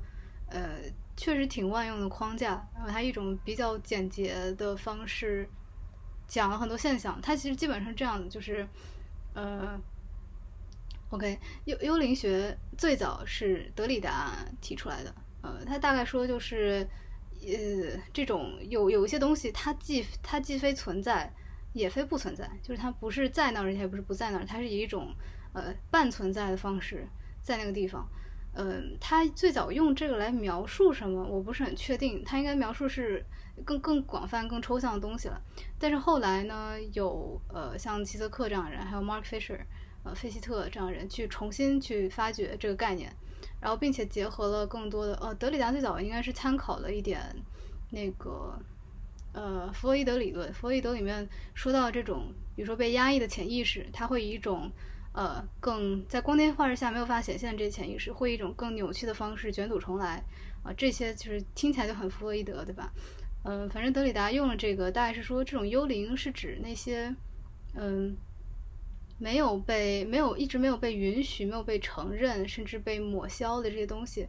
呃确实挺万用的框架，然后它一种比较简洁的方式讲了很多现象。它其实基本上这样的，就是呃，OK，幽幽灵学最早是德里达提出来的，呃，他大概说就是。呃，这种有有一些东西，它既它既非存在，也非不存在，就是它不是在那儿，也不是不在那儿，它是以一种呃半存在的方式在那个地方。嗯、他最早用这个来描述什么，我不是很确定。他应该描述是更更广泛、更抽象的东西了。但是后来呢，有呃像齐泽克这样的人，还有 Mark Fisher，呃费希特这样的人去重新去发掘这个概念。然后并且结合了更多的呃，德里达最早应该是参考了一点那个呃弗洛伊德理论。弗洛伊德里面说到这种，比如说被压抑的潜意识，它会以一种呃更在光天化日下没有办法显现这些潜意识，会一种更扭曲的方式卷土重来啊、这些就是听起来就很弗洛伊德，对吧？嗯、反正德里达用了这个，大概是说这种幽灵是指那些嗯。没有被没有一直没有被允许、没有被承认，甚至被抹消的这些东西，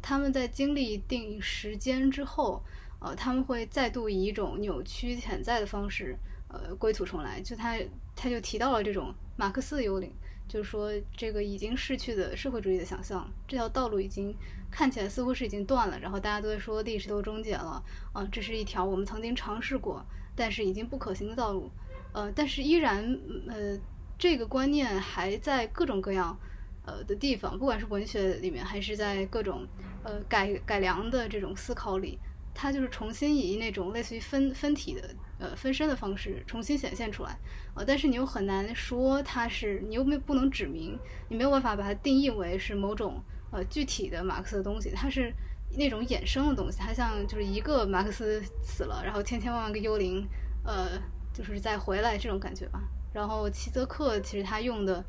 他们在经历一定时间之后，呃，他们会再度以一种扭曲潜在的方式，呃，归途重来。就他他就提到了这种马克思的幽灵，就是说这个已经逝去的社会主义的想象，这条道路已经看起来似乎是已经断了，然后大家都在说历史都终结了，啊、这是一条我们曾经尝试过，但是已经不可行的道路，呃，但是依然呃。这个观念还在各种各样呃的地方，不管是文学里面，还是在各种呃改改良的这种思考里，它就是重新以那种类似于分分体的呃分身的方式重新显现出来。呃，但是你又很难说它是，你又没不能指明，你没有办法把它定义为是某种呃具体的马克思的东西，它是那种衍生的东西，它像就是一个马克思死了，然后千千万万个幽灵呃就是再回来这种感觉吧。然后齐泽克其实他用的，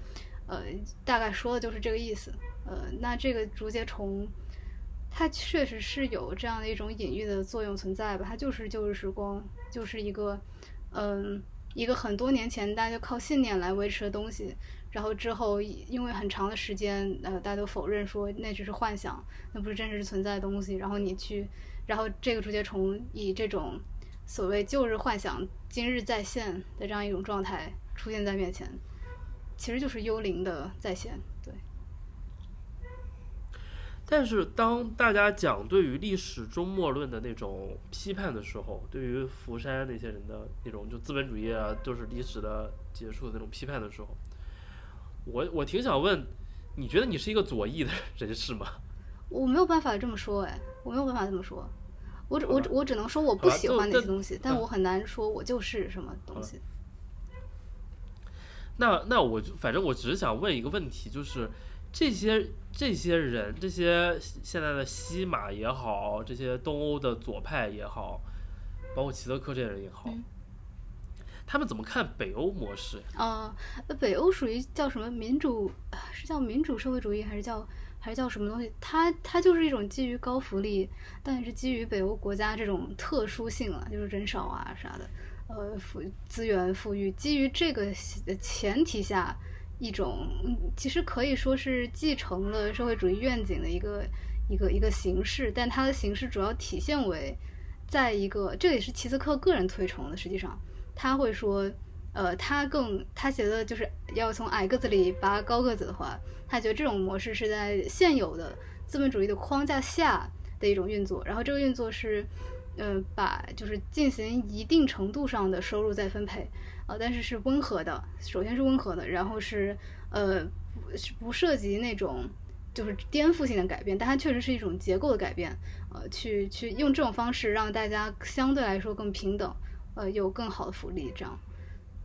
呃，大概说的就是这个意思。呃，那这个竹节虫，它确实是有这样的一种隐喻的作用存在吧？它就是旧日时光，就是一个，嗯、一个很多年前大家就靠信念来维持的东西。然后之后因为很长的时间，呃，大家都否认说那只是幻想，那不是真实存在的东西。然后你去，然后这个竹节虫以这种所谓旧日幻想，今日再现的这样一种状态。出现在面前，其实就是幽灵的再现。对，但是当大家讲对于历史终末论的那种批判的时候，对于福山那些人的那种就资本主义啊，就是历史的结束的那种批判的时候，我我挺想问，你觉得你是一个左翼的人士吗？我没有办法这么说，哎，我没有办法这么说。我只我只我只能说我不喜欢那些东西，但嗯我很难说我就是什么东西。那那我就反正我只是想问一个问题，就是这些这些人，这些现在的西马也好，这些东欧的左派也好，包括齐泽克这些人也好，嗯他们怎么看北欧模式？啊、呃北欧属于叫什么民主？呃是叫民主社会主义，还是叫还是叫什么东西？它它就是一种基于高福利，但是基于北欧国家这种特殊性啊，就是人少啊啥的，呃富资源富裕，基于这个前提下，一种其实可以说是继承了社会主义愿景的一个一个一个形式，但它的形式主要体现为，在一个这也是齐泽克个人推崇的，实际上他会说。呃，他更他觉得就是要从矮个子里拔高个子的话，他觉得这种模式是在现有的资本主义的框架下的一种运作，然后这个运作是，呃，把就是进行一定程度上的收入再分配，呃，但是是温和的，首先是温和的，然后是呃不不涉及那种就是颠覆性的改变，但它确实是一种结构的改变，呃，去去用这种方式让大家相对来说更平等，呃，有更好的福利，这样。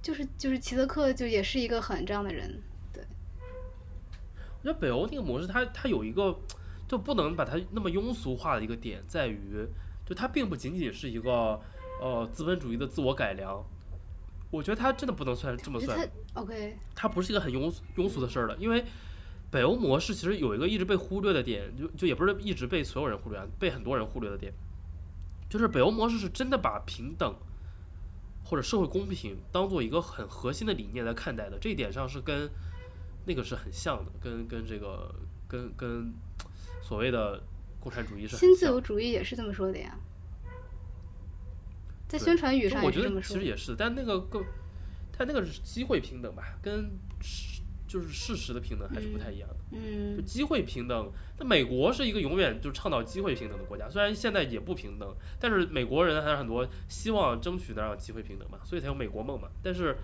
就是就是齐泽克就也是一个很这样的人，对。我觉得北欧那个模式，它它有一个就不能把它那么庸俗化的一个点在于，就它并不仅仅是一个呃资本主义的自我改良。我觉得他真的不能算这么算。OK。他不是一个很庸庸俗的事儿了，因为北欧模式其实有一个一直被忽略的点，就就也不是一直被所有人忽略，被很多人忽略的点，就是北欧模式是真的把平等。或者社会公平当做一个很核心的理念来看待的，这一点上是跟那个是很像的，跟跟这个跟跟所谓的共产主义是新自由主义也是这么说的呀，在宣传语上我觉得其实也是，但那个更，但那个是机会平等吧，跟。就是事实的平等还是不太一样的，嗯，就机会平等。那美国是一个永远就倡导机会平等的国家，虽然现在也不平等，但是美国人还是很多希望争取能让机会平等嘛，所以才有美国梦嘛。但是，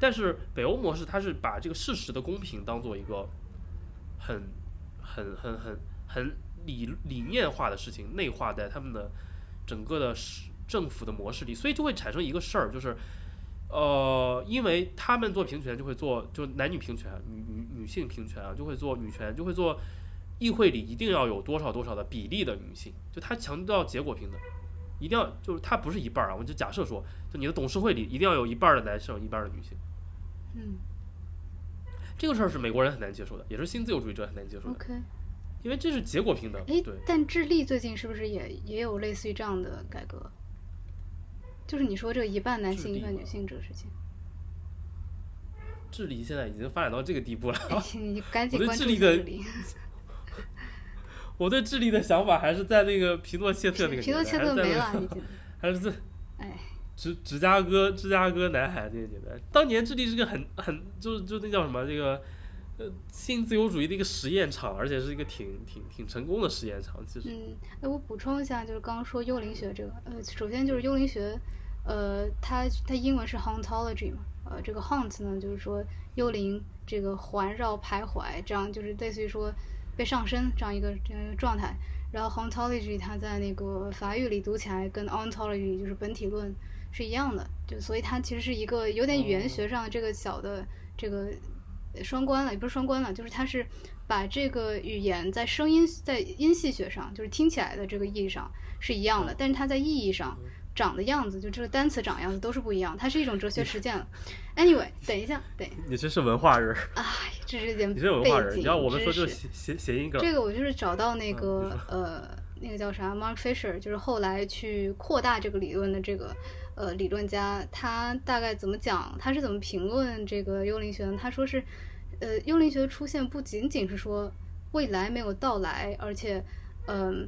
但是北欧模式它是把这个事实的公平当做一个很、很、很、很、很理理念化的事情，内化在他们的整个的政府的模式里，所以就会产生一个事儿，就是。呃，因为他们做平权就会做，就男女平权、女女女性平权啊，就会做女权，就会做议会里一定要有多少多少的比例的女性，就他强调结果平等，一定要就是他不是一半儿啊，我就假设说，就你的董事会里一定要有一半的男生，一半的女性。嗯，这个事儿是美国人很难接受的，也是新自由主义者很难接受的。OK，因为这是结果平等。哎，对。但智利最近是不是也也有类似于这样的改革？就是你说这个一半男性一半女性这个事情，智利现在已经发展到这个地步了。你 赶紧关注智利。我对智利的想法还是在那个皮诺切特那个皮诺切特没了，还是在哎，芝芝加哥芝加哥南海那个年代，当年智利是个很很就是就那叫什么这个。呃，新自由主义的一个实验场，而且是一个挺挺挺成功的实验场。其实，嗯，哎，我补充一下，就是刚刚说幽灵学这个，呃，首先就是幽灵学，呃，它它英文是 hauntology 嘛，呃，这个 haunt 呢，就是说幽灵这个环绕徘徊，这样就是类似于说被上身这样一个这样一个状态。然后 hauntology 它在那个法语里读起来跟 ontology 就是本体论是一样的，就所以它其实是一个有点语言学上的这个小的这个。双关了，也不是双关了，就是它是把这个语言在声音在音系学上，就是听起来的这个意义上是一样的，但是它在意义上长的样子，就这个单词长样子都是不一样。它是一种哲学实践了。Anyway，等一下，等，你这是文化人啊，这是点你是文化人，你要我们说就是谐谐音梗。这个我就是找到那个呃，那个叫啥，Mark Fisher，就是后来去扩大这个理论的这个。呃，理论家他大概怎么讲？他是怎么评论这个幽灵学呢？他说是，呃，幽灵学的出现不仅仅是说未来没有到来，而且，嗯，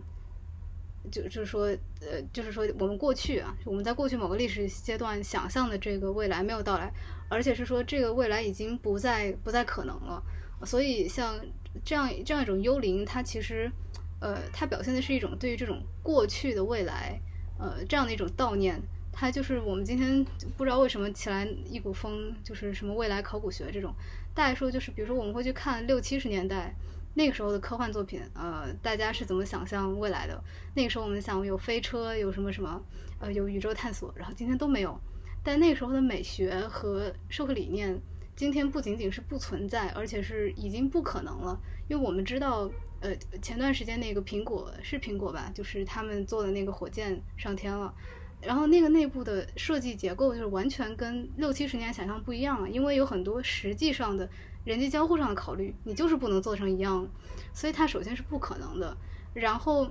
就就是说，呃，就是说我们过去啊，我们在过去某个历史阶段想象的这个未来没有到来，而且是说这个未来已经不再不再可能了。所以像这样这样一种幽灵，它其实，呃，它表现的是一种对于这种过去的未来，呃，这样的一种悼念。它就是我们今天不知道为什么起来一股风，就是什么未来考古学这种。大概说就是，比如说我们会去看六七十年代那个时候的科幻作品，呃，大家是怎么想象未来的？那个时候我们想有飞车，有什么什么，呃，有宇宙探索，然后今天都没有。但那个时候的美学和社会理念，今天不仅仅是不存在，而且是已经不可能了。因为我们知道，呃，前段时间那个苹果是苹果吧，就是他们做的那个火箭上天了。然后那个内部的设计结构就是完全跟六七十年想象不一样了，因为有很多实际上的人机交互上的考虑，你就是不能做成一样，所以它首先是不可能的。然后，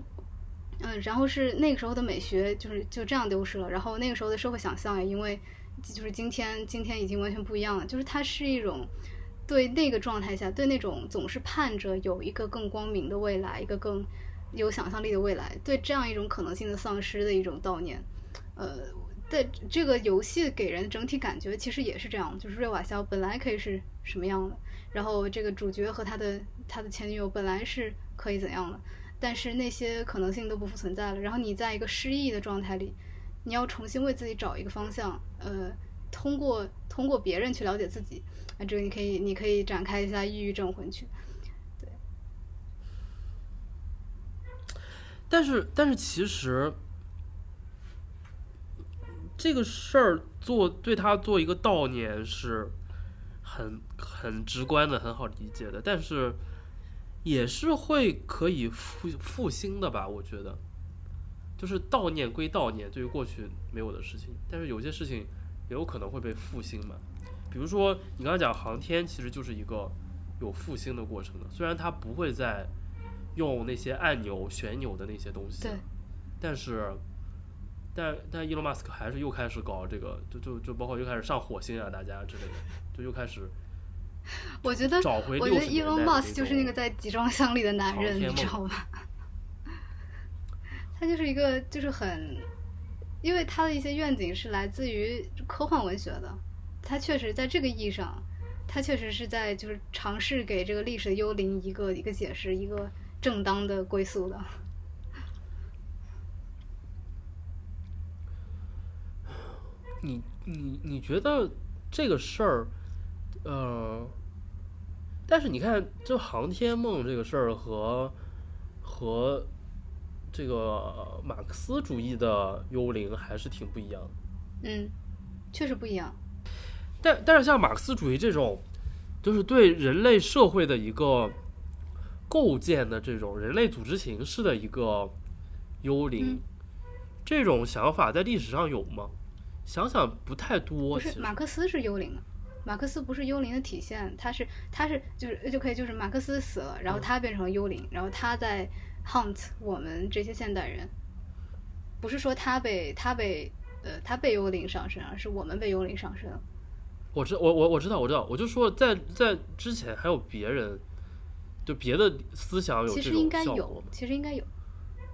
嗯，然后是那个时候的美学就是就这样丢失了，然后那个时候的社会想象也因为就是今天今天已经完全不一样了，就是它是一种对那个状态下，对那种总是盼着有一个更光明的未来，一个更有想象力的未来，对这样一种可能性的丧失的一种悼念。呃，对这个游戏给人整体感觉其实也是这样，就是瑞瓦肖本来可以是什么样的，然后这个主角和他的他的前女友本来是可以怎样的，但是那些可能性都不复存在了。然后你在一个失忆的状态里，你要重新为自己找一个方向，呃，通过通过别人去了解自己。啊，这个你可以你可以展开一下抑郁症魂曲。对，但是但是其实这个事儿做对他做一个悼念是很很直观的，很好理解的，但是也是会可以复复兴的吧？我觉得，就是悼念归悼念，对于过去没有的事情，但是有些事情也有可能会被复兴嘛。比如说你刚才讲航天，其实就是一个有复兴的过程的，虽然它不会再用那些按钮、旋钮的那些东西，对，但是。但但伊隆马斯克还是又开始搞这个，就就就包括又开始上火星啊，大家之类的，就又开始。我觉得，找回我觉得伊隆马斯克就是那个在集装箱里的男人，你知道吗？他就是一个，就是很，因为他的一些愿景是来自于科幻文学的，他确实在这个意义上，他确实是在就是尝试给这个历史的幽灵一个一个解释，一个正当的归宿的。你你你觉得这个事儿，呃，但是你看，这航天梦这个事儿和和这个马克思主义的幽灵还是挺不一样的。嗯，确实不一样。但但是像马克思主义这种，就是对人类社会的一个构建的这种人类组织形式的一个幽灵，这种想法在历史上有吗？想想不太多。不是马克思是幽灵，马克思不是幽灵的体现，他是他是就是就可以就是马克思死了，然后他变成了幽灵，然后他在 hunt 我们这些现代人，不是说他被他被呃他被幽灵上身，而是我们被幽灵上身。我知我我我知道我知道，我就说在在之前还有别人，就别的思想有其实应该有，其实应该有。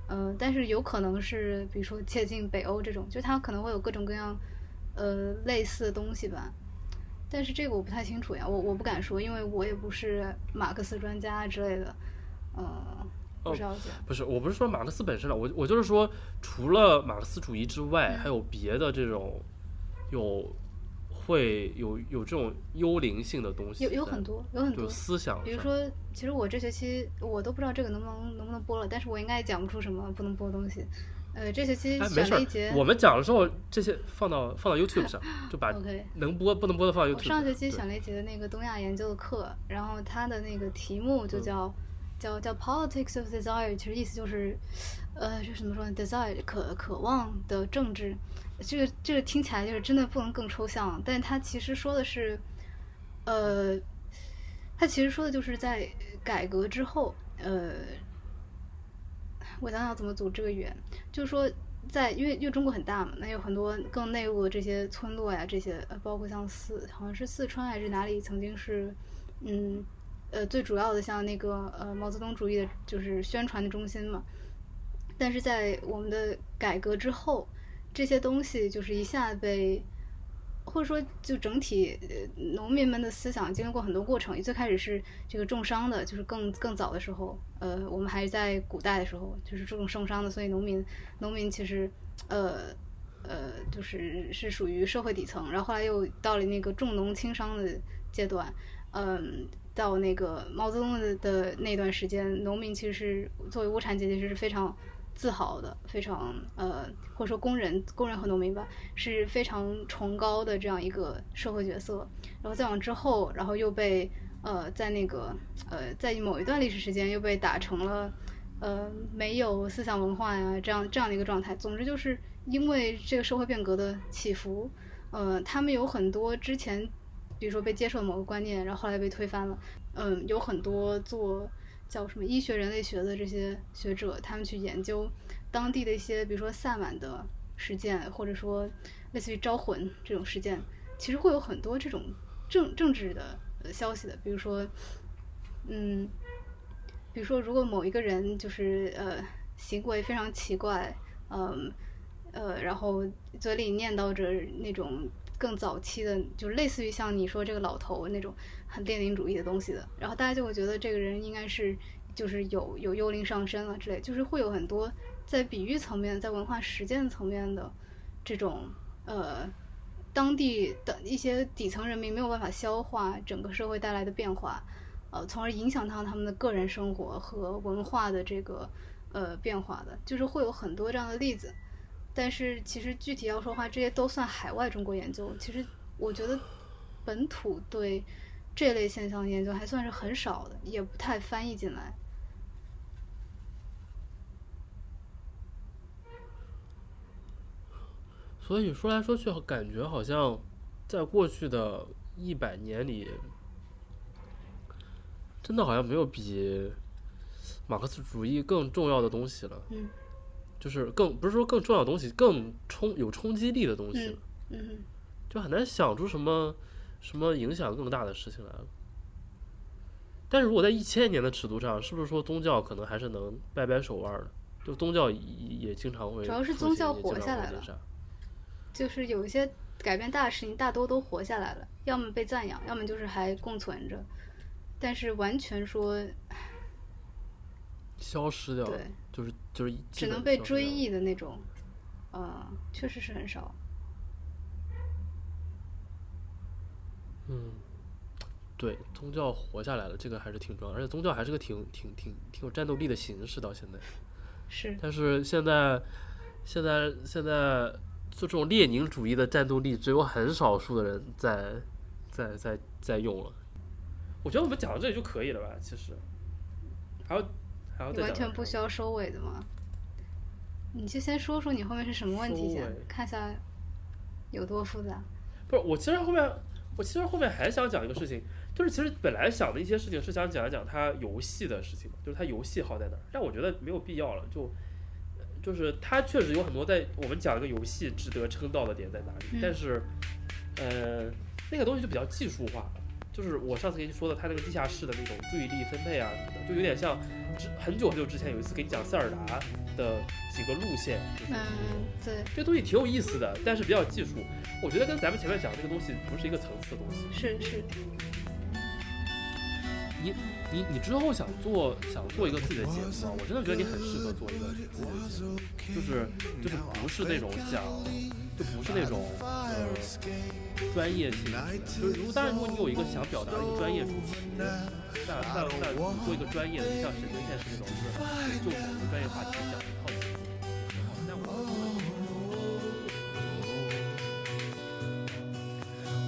嗯，但是有可能是，比如说接近北欧这种，就它可能会有各种各样，呃，类似的东西吧。但是这个我不太清楚呀，我我不敢说，因为我也不是马克思专家之类的，嗯。不是，我不是说马克思本身了，我我就是说，除了马克思主义之外，还有别的这种有。会有有这种幽灵性的东西，有有很多，有很多思想。比如说，其实我这学期我都不知道这个能不能能不能播了，但是我应该也讲不出什么不能播的东西。呃，这学期选了一节，我们讲的时候，这些放到放到 YouTube 上，就把 OK 能播不能播的放 YouTube。上上学期选了一节的那个东亚研究的课，然后它的那个题目就叫叫叫 Politics of Desire，其实意思就是，呃，是怎么说呢？Desire 渴渴望的政治。这个这个听起来就是真的不能更抽象，但他其实说的是，呃，他其实说的就是在改革之后，呃，我想想怎么组这个圆，就是说在因为因为中国很大嘛，那有很多更内陆的这些村落呀，这些，包括像四好像是四川还是哪里曾经是，嗯呃最主要的像那个呃毛泽东主义的就是宣传的中心嘛，但是在我们的改革之后。这些东西就是一下被，或者说就整体农民们的思想经历过很多过程。最开始是这个重商的，就是更更早的时候，呃，我们还在古代的时候，就是这种重商的，所以农民农民其实呃呃就是是属于社会底层。然后后来又到了那个重农轻商的阶段，嗯，到那个毛泽东的的那段时间，农民其实是作为无产阶级，其实是非常。自豪的，非常呃，或者说工人、工人和农民吧，是非常崇高的这样一个社会角色。然后再往之后，然后又被呃，在那个呃，在某一段历史时间又被打成了呃没有思想文化呀这样这样的一个状态。总之就是因为这个社会变革的起伏，呃，他们有很多之前，比如说被接受某个观念，然后后来被推翻了。嗯，有很多做。叫什么医学人类学的这些学者，他们去研究当地的一些，比如说萨满的事件，或者说类似于招魂这种事件，其实会有很多这种政政治的消息的，比如说，嗯，比如说如果某一个人就是呃行为非常奇怪，嗯呃，然后嘴里念叨着那种更早期的，就类似于像你说这个老头那种很列宁主义的东西的，然后大家就会觉得这个人应该是就是有有幽灵上身了之类，就是会有很多在比喻层面、在文化实践层面的这种呃当地的一些底层人民没有办法消化整个社会带来的变化，呃，从而影响到他们的个人生活和文化的这个呃变化的，就是会有很多这样的例子。但是其实具体要说话，这些都算海外中国研究。其实我觉得本土对这类现象的研究还算是很少的，也不太翻译进来。所以说来说去，感觉好像在过去的一百年里，真的好像没有比马克思主义更重要的东西了。嗯就是更不是说更重要的东西，更冲有冲击力的东西了，嗯哼，就很难想出什么什么影响更大的事情来了。但是如果在一千年的尺度上，是不是说宗教可能还是能掰掰手腕的？就宗教也也经常会主要是宗教活下来了就是有一些改变大的事情，大多都活下来了，要么被赞扬，要么就是还共存着。但是完全说消失掉了对，就是就是只能被追忆的那种，呃，确实是很少。嗯，对，宗教活下来了，这个还是挺重要，而且宗教还是个挺挺挺挺有战斗力的形式，到现在。是，但是现在，现在现在就这种列宁主义的战斗力，只有很少数的人在在在在用了。我觉得我们讲到这里就可以了吧？其实，还要还要再完全不需要收尾的吗？你就先说说你后面是什么问题先看一下有多复杂。不是，我其实后面，我其实后面还想讲一个事情，就是其实本来想的一些事情是想讲一讲它游戏的事情嘛，就是它游戏好在哪儿，但我觉得没有必要了，就就是它确实有很多在我们讲一个游戏值得称道的点在哪里，嗯但是呃那个东西就比较技术化了。就是我上次跟你说的，他那个地下室的那种注意力分配啊什么的，就有点像之很久很久之前有一次给你讲塞尔达的几个路线，就是嗯，对，这东西挺有意思的，但是比较技术。我觉得跟咱们前面讲的这个东西不是一个层次的东西。是是，你你你之后想做想做一个自己的节目吗？我真的觉得你很适合做一个自己的节目，就是就是不是那种讲，就不是那种呃专业性的。就是如果当然，如果你有一个想表达的一个专业主题，那那那你做一个专业的，就像神经现实那种，就是就某个专业话题讲一套节目。但我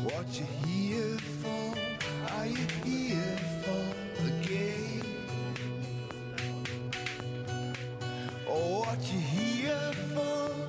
What you here for? Are you here what you here for?